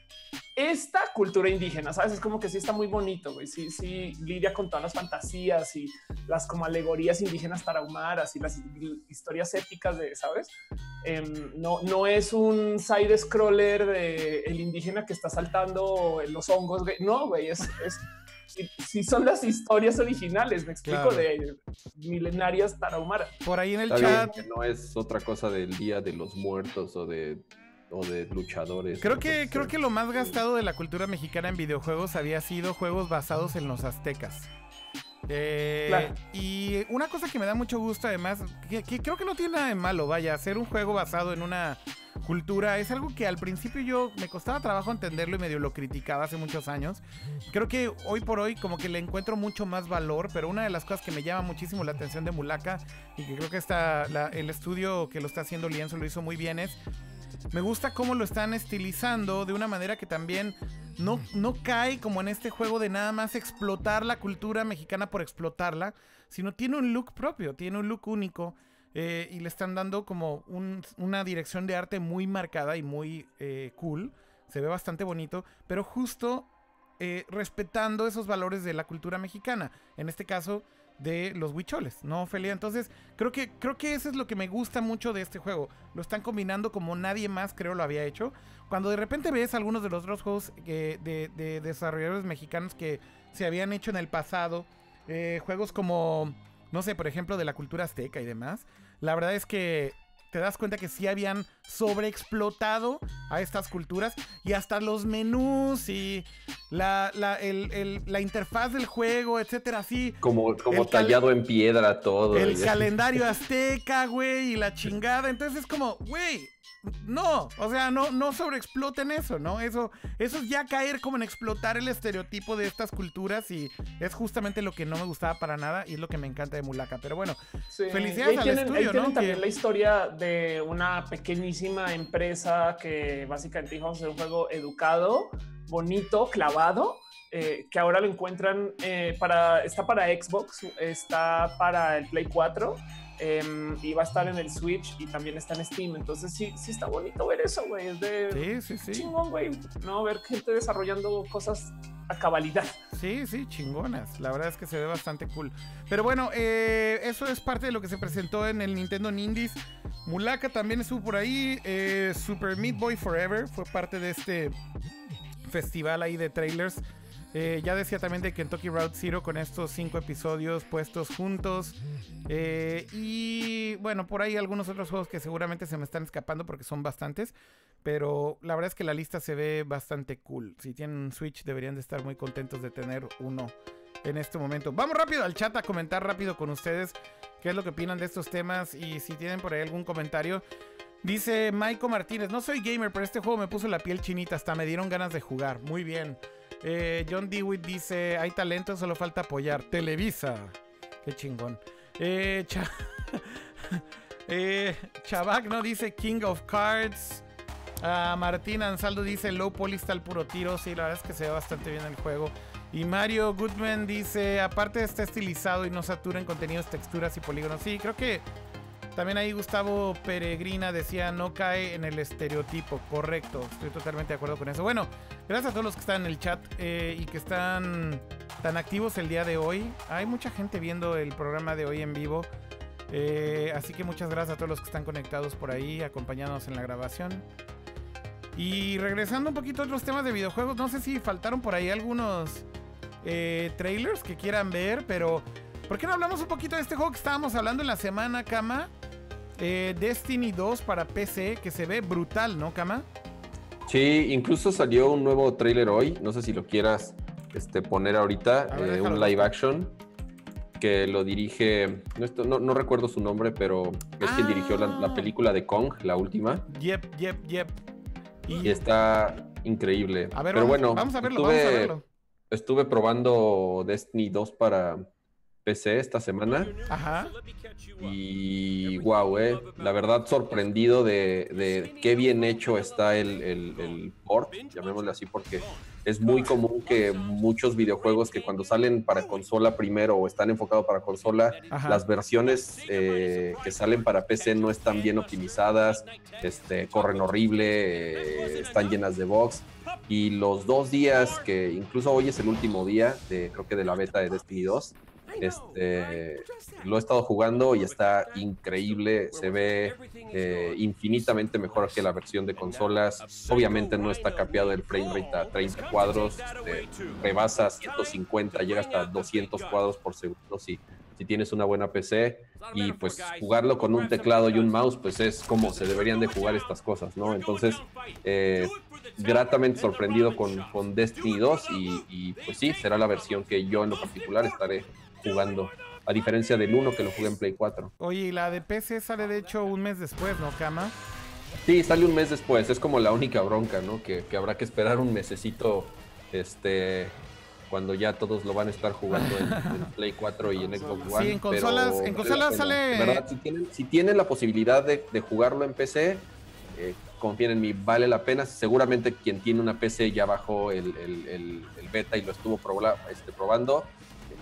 esta cultura indígena, sabes? Es como que sí está muy bonito, güey. Sí, sí, lidia con todas las fantasías y las como alegorías indígenas tarahumaras y las historias épicas de, sabes? Em, no, no es un side scroller de el indígena que está saltando en los hongos. No, güey, es, si, son las historias originales, me explico, de milenarias tarahumaras. Por ahí en el chat. no es otra cosa del Día de los Muertos o de o de luchadores. Creo que, creo que lo más gastado de la cultura mexicana en videojuegos había sido juegos basados en los aztecas. Eh, y una cosa que me da mucho gusto, además, que, creo que no tiene nada de malo, vaya, hacer un juego basado en una cultura es algo que al principio yo me costaba trabajo entenderlo y medio lo criticaba hace muchos años. Creo que hoy por hoy como que le encuentro mucho más valor, pero una de las cosas que me llama muchísimo la atención de Mulaka y que creo que está el estudio que lo está haciendo Lienzo lo hizo muy bien es me gusta cómo lo están estilizando de una manera que también no, no cae como en este juego de nada más explotar la cultura mexicana por explotarla, sino tiene un look propio, tiene un look único. Eh, y le están dando como una dirección de arte muy marcada y muy eh, cool. Se ve bastante bonito, pero justo eh, respetando esos valores de la cultura mexicana. En este caso, de los huicholes, ¿no, Ophelia? Entonces, creo que, creo que eso es lo que me gusta mucho de este juego. Lo están combinando como nadie más, creo, lo había hecho. Cuando de repente ves algunos de los otros juegos de, de, desarrolladores mexicanos que se habían hecho en el pasado, eh, juegos como, no sé, por ejemplo, de la cultura azteca y demás, la verdad es que te das cuenta que sí habían sobreexplotado a estas culturas y hasta los menús y la, la, el- el- la interfaz del juego, etcétera, así. Como, como tallado en piedra todo. El calendario [LAUGHS] azteca, güey, y la chingada. Entonces es como, güey, no, o sea, no, no sobreexploten eso, ¿no? Eso, eso es ya caer como en explotar el estereotipo de estas culturas y es justamente lo que no me gustaba para nada y es lo que me encanta de Mulaka. Pero bueno, Sí. Felicidades Y ahí al tienen, estudio, ¿no? también Que- la historia de una pequeñísima empresa que básicamente dijo vamos a hacer un juego educado, bonito, clavado, eh, que ahora lo encuentran eh, para, está para Xbox, está para el Play 4 em, y va a estar en el Switch y también está en Steam. Entonces sí, sí está bonito ver eso, güey. Es de sí, sí, sí. chingón, güey. No ver gente desarrollando cosas a cabalidad. Sí, sí, chingonas. La verdad es que se ve bastante cool. Pero bueno, eh, eso es parte de lo que se presentó en el Nintendo Indies. Mulaka también estuvo por ahí. eh, Super Meat Boy Forever fue parte de este festival ahí de trailers. Eh, ya decía también de Kentucky Route Zero con estos cinco episodios puestos juntos. Eh, y bueno, por ahí algunos otros juegos que seguramente se me están escapando porque son bastantes. Pero la verdad es que la lista se ve bastante cool. Si tienen un Switch deberían de estar muy contentos de tener uno en este momento. Vamos rápido al chat a comentar rápido con ustedes qué es lo que opinan de estos temas y si tienen por ahí algún comentario. Dice Maiko Martínez, no soy gamer, pero este juego me puso la piel chinita, hasta me dieron ganas de jugar. Muy bien. Eh, John Dewitt dice, hay talento, solo falta apoyar. Televisa. Qué chingón. Eh, Cha- [LAUGHS] eh, dice King of Cards. Ah, Martín Ansaldo dice low poly está al puro tiro. Sí, la verdad es que se ve bastante bien el juego. Y Mario Goodman dice, aparte está estilizado y no satura en contenidos, texturas y polígonos. Sí, creo que también ahí Gustavo Peregrina decía, no cae en el estereotipo. Correcto, estoy totalmente de acuerdo con eso. Bueno, gracias a todos los que están en el chat eh, y que están tan activos el día de hoy. Hay mucha gente viendo el programa de hoy en vivo. Eh, así que muchas gracias a todos los que están conectados por ahí, acompañándonos en la grabación. Y regresando un poquito a otros temas de videojuegos, no sé si faltaron por ahí algunos eh, trailers que quieran ver, pero ¿por qué no hablamos un poquito de este juego que estábamos hablando en la semana, Kama? Eh, Destiny 2 para PC, que se ve brutal, ¿no, Kama? Sí, incluso salió un nuevo tráiler hoy. No sé si lo quieras este, poner ahorita, ver, eh, un live action que lo dirige, no, esto- no- no recuerdo su nombre, pero es quien dirigió la, la Ah. película de Kong, la última, Yep, yep, yep. y está increíble. A ver, pero vamos, bueno, vamos a verlo, estuve, vamos a verlo. estuve probando Destiny 2 para PC esta semana Ajá. y wow, eh, la verdad sorprendido de, de qué bien hecho está el, el, el port, llamémosle así, porque es muy común que muchos videojuegos que cuando salen para consola primero o están enfocados para consola, Ajá. las versiones eh, que salen para PC no están bien optimizadas, este, corren horrible, eh, están llenas de bugs. Y los dos días que incluso hoy es el último día de creo que de la beta de Destiny 2, este, lo he estado jugando y está increíble, se ve eh, infinitamente mejor que la versión de consolas. Obviamente no está capeado el frame rate a 30 cuadros, este, rebasa 150, llega hasta 200 cuadros por segundo si, si tienes una buena PC. Y pues jugarlo con un teclado y un mouse, pues es como se deberían de jugar estas cosas, ¿no? Entonces, eh, gratamente sorprendido con, con Destiny 2 y, y, pues sí, será la versión que yo en lo particular estaré jugando. A diferencia del 1 que lo jugué en Play 4. Oye, y la de PC sale de hecho un mes después, ¿no, Kama? Sí, sale un mes después, es como la única bronca, ¿no? Que, que habrá que esperar un mesecito, este, cuando ya todos lo van a estar jugando en, en [LAUGHS] Play 4 y en Xbox One. Sí, en consolas- pero en consolas sale- verdad, si tienen, si tienen la posibilidad de, de jugarlo en PC, eh, confíen en mí, vale la pena. Seguramente quien tiene una PC ya bajó el, el- el- el beta y lo estuvo proba- este, probando.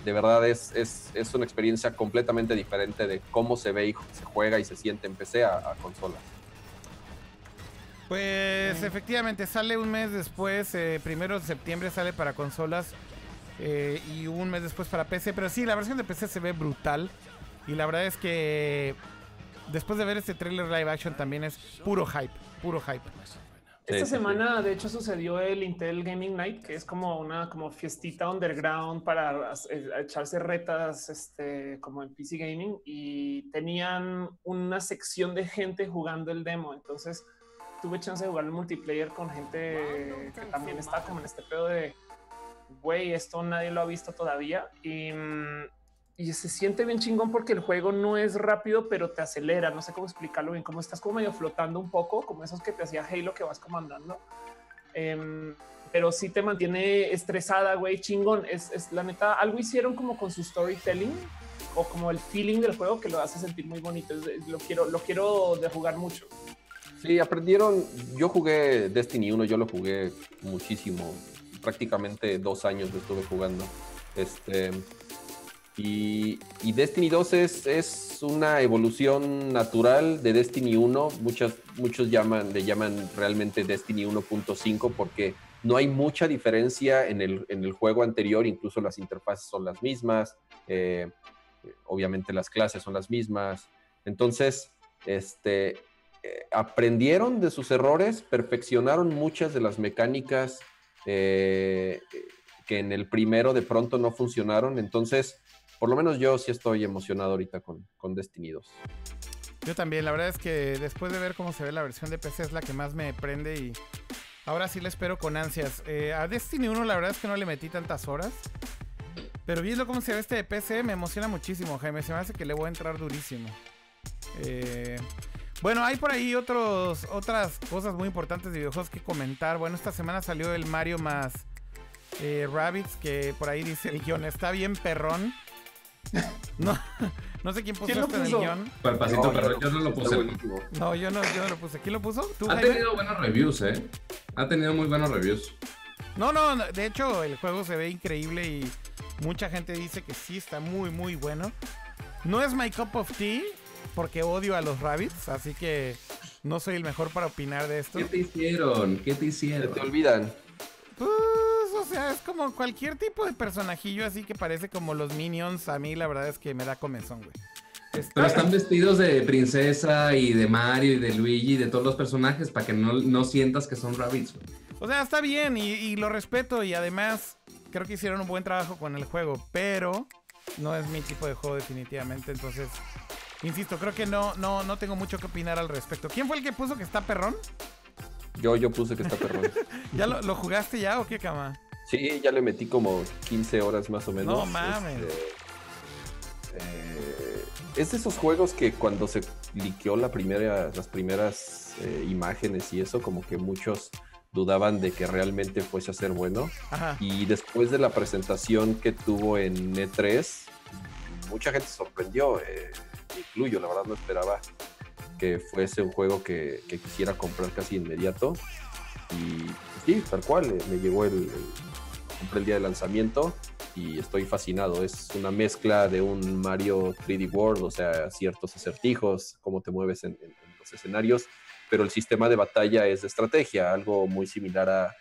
De verdad es, es, es una experiencia completamente diferente de cómo se ve y se juega y se siente en PC a, a consolas. Pues efectivamente sale un mes después, eh, primero de septiembre sale para consolas eh, y un mes después para PC, pero sí, la versión de PC se ve brutal y la verdad es que después de ver este trailer live action también es puro hype, puro hype. Esta sí, semana, de hecho, sucedió el Intel Gaming Night, que es como una como fiestita underground para eh, echarse retas, este, como en PC Gaming, y tenían una sección de gente jugando el demo. Entonces, tuve chance de jugar el multiplayer con gente que también está como en este pedo de, güey, esto nadie lo ha visto todavía. Y, mm, y se siente bien chingón porque el juego no es rápido, pero te acelera. No sé cómo explicarlo bien, como estás como medio flotando un poco, como esos que te hacía Halo que vas comandando. Em, pero sí te mantiene estresada, güey, chingón. Es, es la neta, algo hicieron como con su storytelling o como el feeling del juego que lo hace sentir muy bonito. Es- es- Lo quiero, lo quiero de jugar mucho. Sí, aprendieron. Yo jugué Destiny 1, yo lo jugué muchísimo. Prácticamente dos años lo estuve jugando. Este. Y, Destiny 2 es, es una evolución natural de Destiny 1. Muchas, muchos llaman, le llaman realmente Destiny 1.5 porque no hay mucha diferencia en el, en el juego anterior. Incluso las interfaces son las mismas. eh, obviamente las clases son las mismas. Entonces, este, eh, aprendieron de sus errores, perfeccionaron muchas de las mecánicas eh, que en el primero de pronto no funcionaron. Entonces, por lo menos yo sí estoy emocionado ahorita con, con Destiny 2. Yo también, la verdad es que después de ver cómo se ve la versión de PC es la que más me prende y ahora sí la espero con ansias. Eh, a Destiny 1 la verdad es que no le metí tantas horas, pero viendo cómo se ve este de PC me emociona muchísimo, Jaime. Se me hace que le voy a entrar durísimo. Eh, bueno, hay por ahí otros, otras cosas muy importantes de videojuegos que comentar. Bueno, esta semana salió el Mario más eh, Rabbids, que por ahí dice el está bien perrón. [LAUGHS] No, no sé quién puso ¿Quién lo esto en el puso? guion. No, pero yo no lo puse. No, yo no, yo no lo puse. ¿Quién lo puso? ¿Tú, Ha Jaime? tenido buenos reviews, ¿eh? Ha tenido muy buenos reviews. No, no, de hecho el juego se ve increíble y mucha gente dice que sí está muy, muy bueno. No es my cup of tea porque odio a los rabbits, así que no soy el mejor para opinar de esto. ¿Qué te hicieron? ¿Qué te Se hicieron? te olvidan. Pues, o sea, es como cualquier tipo de personajillo así que parece como los minions. A mí la verdad es que me da comezón, güey. Está- Pero están vestidos de princesa y de Mario y de Luigi y de todos los personajes para que no, no sientas que son rabbits. güey. O sea, está bien y, y lo respeto y además creo que hicieron un buen trabajo con el juego, pero no es mi tipo de juego definitivamente, entonces, insisto, creo que no, no, no tengo mucho que opinar al respecto. ¿Quién fue el que puso que está perrón? Yo, yo puse que está perrón. [LAUGHS] ¿Ya lo, lo jugaste ya o qué cama? Sí, ya le metí como 15 horas más o menos. No mames. Este, eh, es de esos juegos que cuando se liqueó la primera, las primeras eh, imágenes y eso, como que muchos dudaban de que realmente fuese a ser bueno. Ajá. Y después de la presentación que tuvo en E3, mucha gente sorprendió, eh, incluyo, la verdad no esperaba que fuese un juego que, quisiera comprar casi inmediato. Y sí, tal cual, eh, me llegó el, compré el día de lanzamiento y estoy fascinado. Es una mezcla de un Mario 3D World, o sea, ciertos acertijos, cómo te mueves en los escenarios, pero el sistema de batalla es de estrategia, algo muy similar a,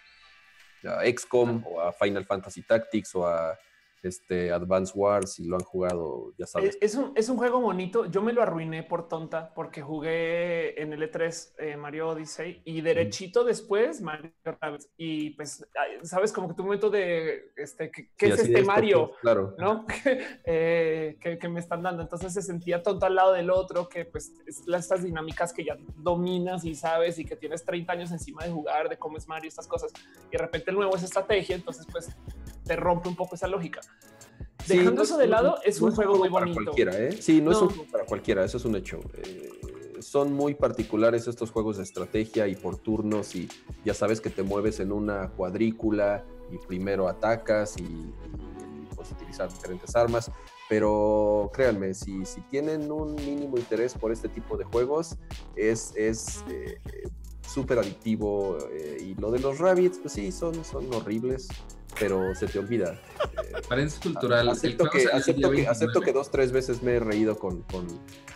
a XCOM o a Final Fantasy Tactics o a este, Advance Wars, si lo han jugado, ya sabes. Es, es un, es un juego bonito. Yo me lo arruiné por tonta porque jugué en el E3 eh, Mario Odyssey y derechito después Mario. Y pues, sabes, como que tu momento de este, ¿qué, qué es este esto, Mario? pues, claro. ¿no? [LAUGHS] Eh, que, que me están dando. Entonces se sentía tonto al lado del otro, que pues es estas dinámicas que ya dominas y sabes y que tienes 30 años encima de jugar, de cómo es Mario, estas cosas. Y de repente el nuevo es estrategia, entonces pues te rompe un poco esa lógica. Sí, Dejando no eso de lado, es un juego muy para bonito. cualquiera, ¿eh? Sí, no, es un juego para cualquiera, eso es un hecho. Eh, son muy particulares estos juegos de estrategia y por turnos y ya sabes que te mueves en una cuadrícula y primero atacas y, y puedes utilizar diferentes armas. Pero créanme, si, si tienen un mínimo interés por este tipo de juegos, es, es eh, eh, súper adictivo. y lo de los rabbits, pues sí, son, son horribles, pero se te olvida. Eh, Parencia cultural. Acepto que, acepto, que, acepto 29. que dos, tres veces me he reído con, con,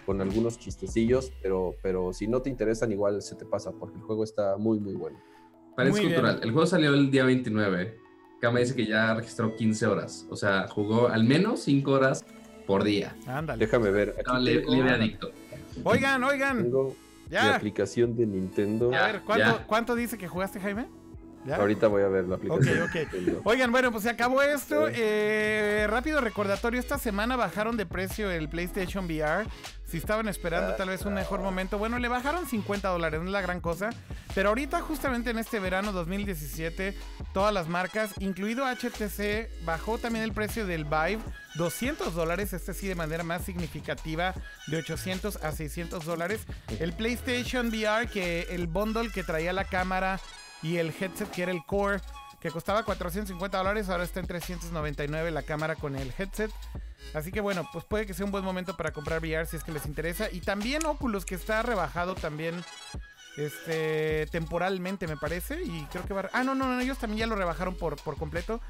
con algunos chistecillos, pero, pero si no te interesan, igual se te pasa, porque el juego está muy, muy bueno. Parencia Muy bien. cultural. El juego salió el día 29. Kama dice que ya registró 15 horas. O sea, jugó al menos 5 horas por día. Ándale. Déjame ver. Le- tengo, leve adicto. Oigan, oigan. tengo- La Ya. aplicación de Nintendo. A ver, ¿cuánto, ya. ¿cuánto dice que jugaste, Jaime? ¿Ya? Ahorita voy a ver la aplicación. Ok, ok. Oigan, bueno, pues se acabó esto. Eh, rápido recordatorio, esta semana bajaron de precio el PlayStation VR. Si estaban esperando tal vez un mejor momento, bueno, le bajaron 50 dólares, no es la gran cosa. Pero ahorita, justamente en este verano 2017, todas las marcas, incluido HTC, bajó también el precio del Vive. 200 dólares, este sí de manera más significativa, de 800 a 600 dólares. El PlayStation VR, que el bundle que traía la cámara y el headset que era el Core, que costaba 450 dólares, ahora está en 399 la cámara con el headset. Así que bueno, pues puede que sea un buen momento para comprar VR si es que les interesa. Y también Oculus, que está rebajado también este temporalmente, me parece. Y creo que va... Ah, no, no, no, ellos también ya lo rebajaron por, por completo.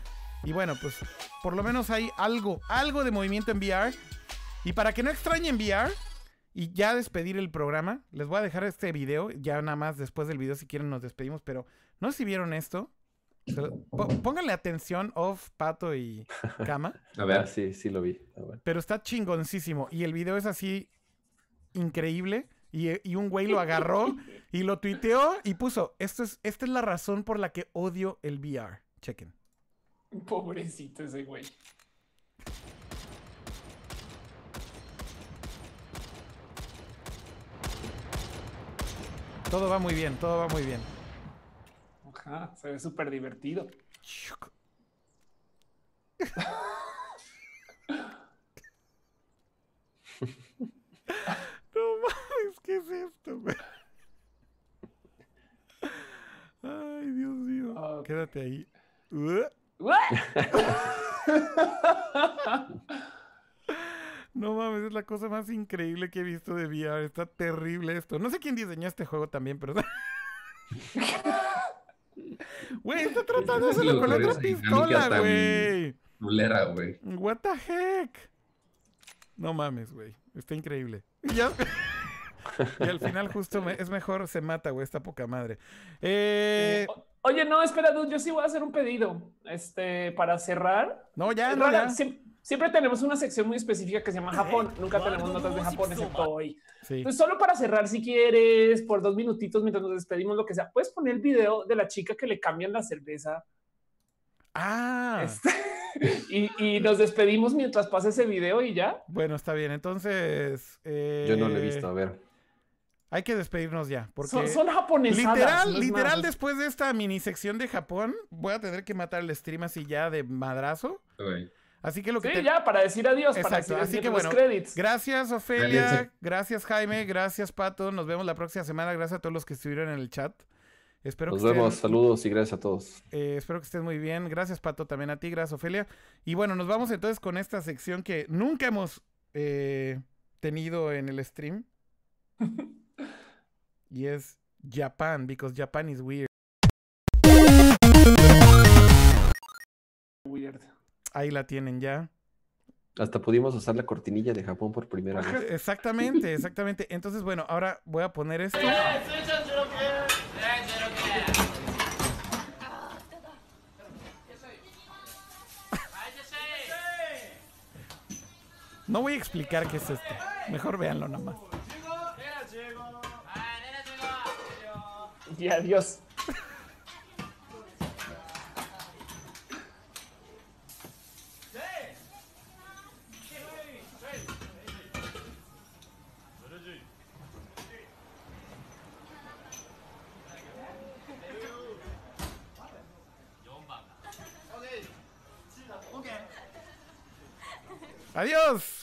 Y bueno, pues por lo menos hay algo, algo de movimiento en VR. Y para que no extrañen VR y ya despedir el programa, les voy a dejar este video. Ya nada más después del video, si quieren, nos despedimos. Pero no sé si vieron esto. Pónganle atención, Off, Pato y [LAUGHS] Cama. A ver. sí, sí lo vi. Ah. Pero está chingoncísimo. Y el video es así increíble. Y, y un güey lo agarró [LAUGHS] y lo tuiteó y puso: Esto es, Esta es la razón por la que odio el VR. Chequen. Pobrecito ese güey. Todo va muy bien, todo va muy bien. Ajá, se ve súper divertido. [LAUGHS] No mames, ¿qué es esto, güey? Ay, Dios mío. Quédate ahí. [LAUGHS] No mames, es la cosa más increíble que he visto de VR. Está terrible esto. No sé quién diseñó este juego también, pero. [LAUGHS] Güey, está tratando le hacerlo con otra pistola, güey. Culera, güey. What the heck? No mames, güey. Está increíble. Y [LAUGHS] ya. y al final justo me- es mejor se mata, güey. Está poca madre. Eh, O- Oye, no, espera, dude, yo sí voy a hacer un pedido. Este, para cerrar. no, ya, Es no, rara, ya. Siempre tenemos una sección muy específica que se llama Japón. Nunca tenemos notas de Japón, excepto hoy. Sí. Entonces, solo para cerrar, si quieres, por dos minutitos mientras nos despedimos, lo que sea, puedes poner el video de la chica que le cambian la cerveza Ah, este, [LAUGHS] y, y nos despedimos mientras pasa ese video y ya. bueno, está bien. Entonces. eh, Yo no lo he visto, a ver. Hay que despedirnos ya. Porque. Son, son japonesadas. Literal, no literal, después de esta mini sección de Japón, voy a tener que matar el stream así ya de madrazo. Güey. Así que lo que Sí, te- ya, para decir adiós, para decir así que bueno, credits. Gracias, Ofelia. Gracias, Jaime. Gracias, Pato. Nos vemos la próxima semana. Gracias a todos los que estuvieron en el chat. Espero Nos que vemos, estén, saludos y gracias a todos. eh, espero que estén muy bien. Gracias, Pato, también a ti. Gracias, Ofelia. Y bueno, nos vamos entonces con esta sección que nunca hemos eh, tenido en el stream. [LAUGHS] y es Japan, because Japan is weird. Ahí la tienen ya. Hasta pudimos usar la cortinilla de Japón por primera vez. Exactamente, [LAUGHS] exactamente. Entonces, bueno, ahora voy a poner esto. No voy a explicar qué es esto. Mejor véanlo nada más. Y adiós. Adiós.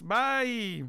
Bye.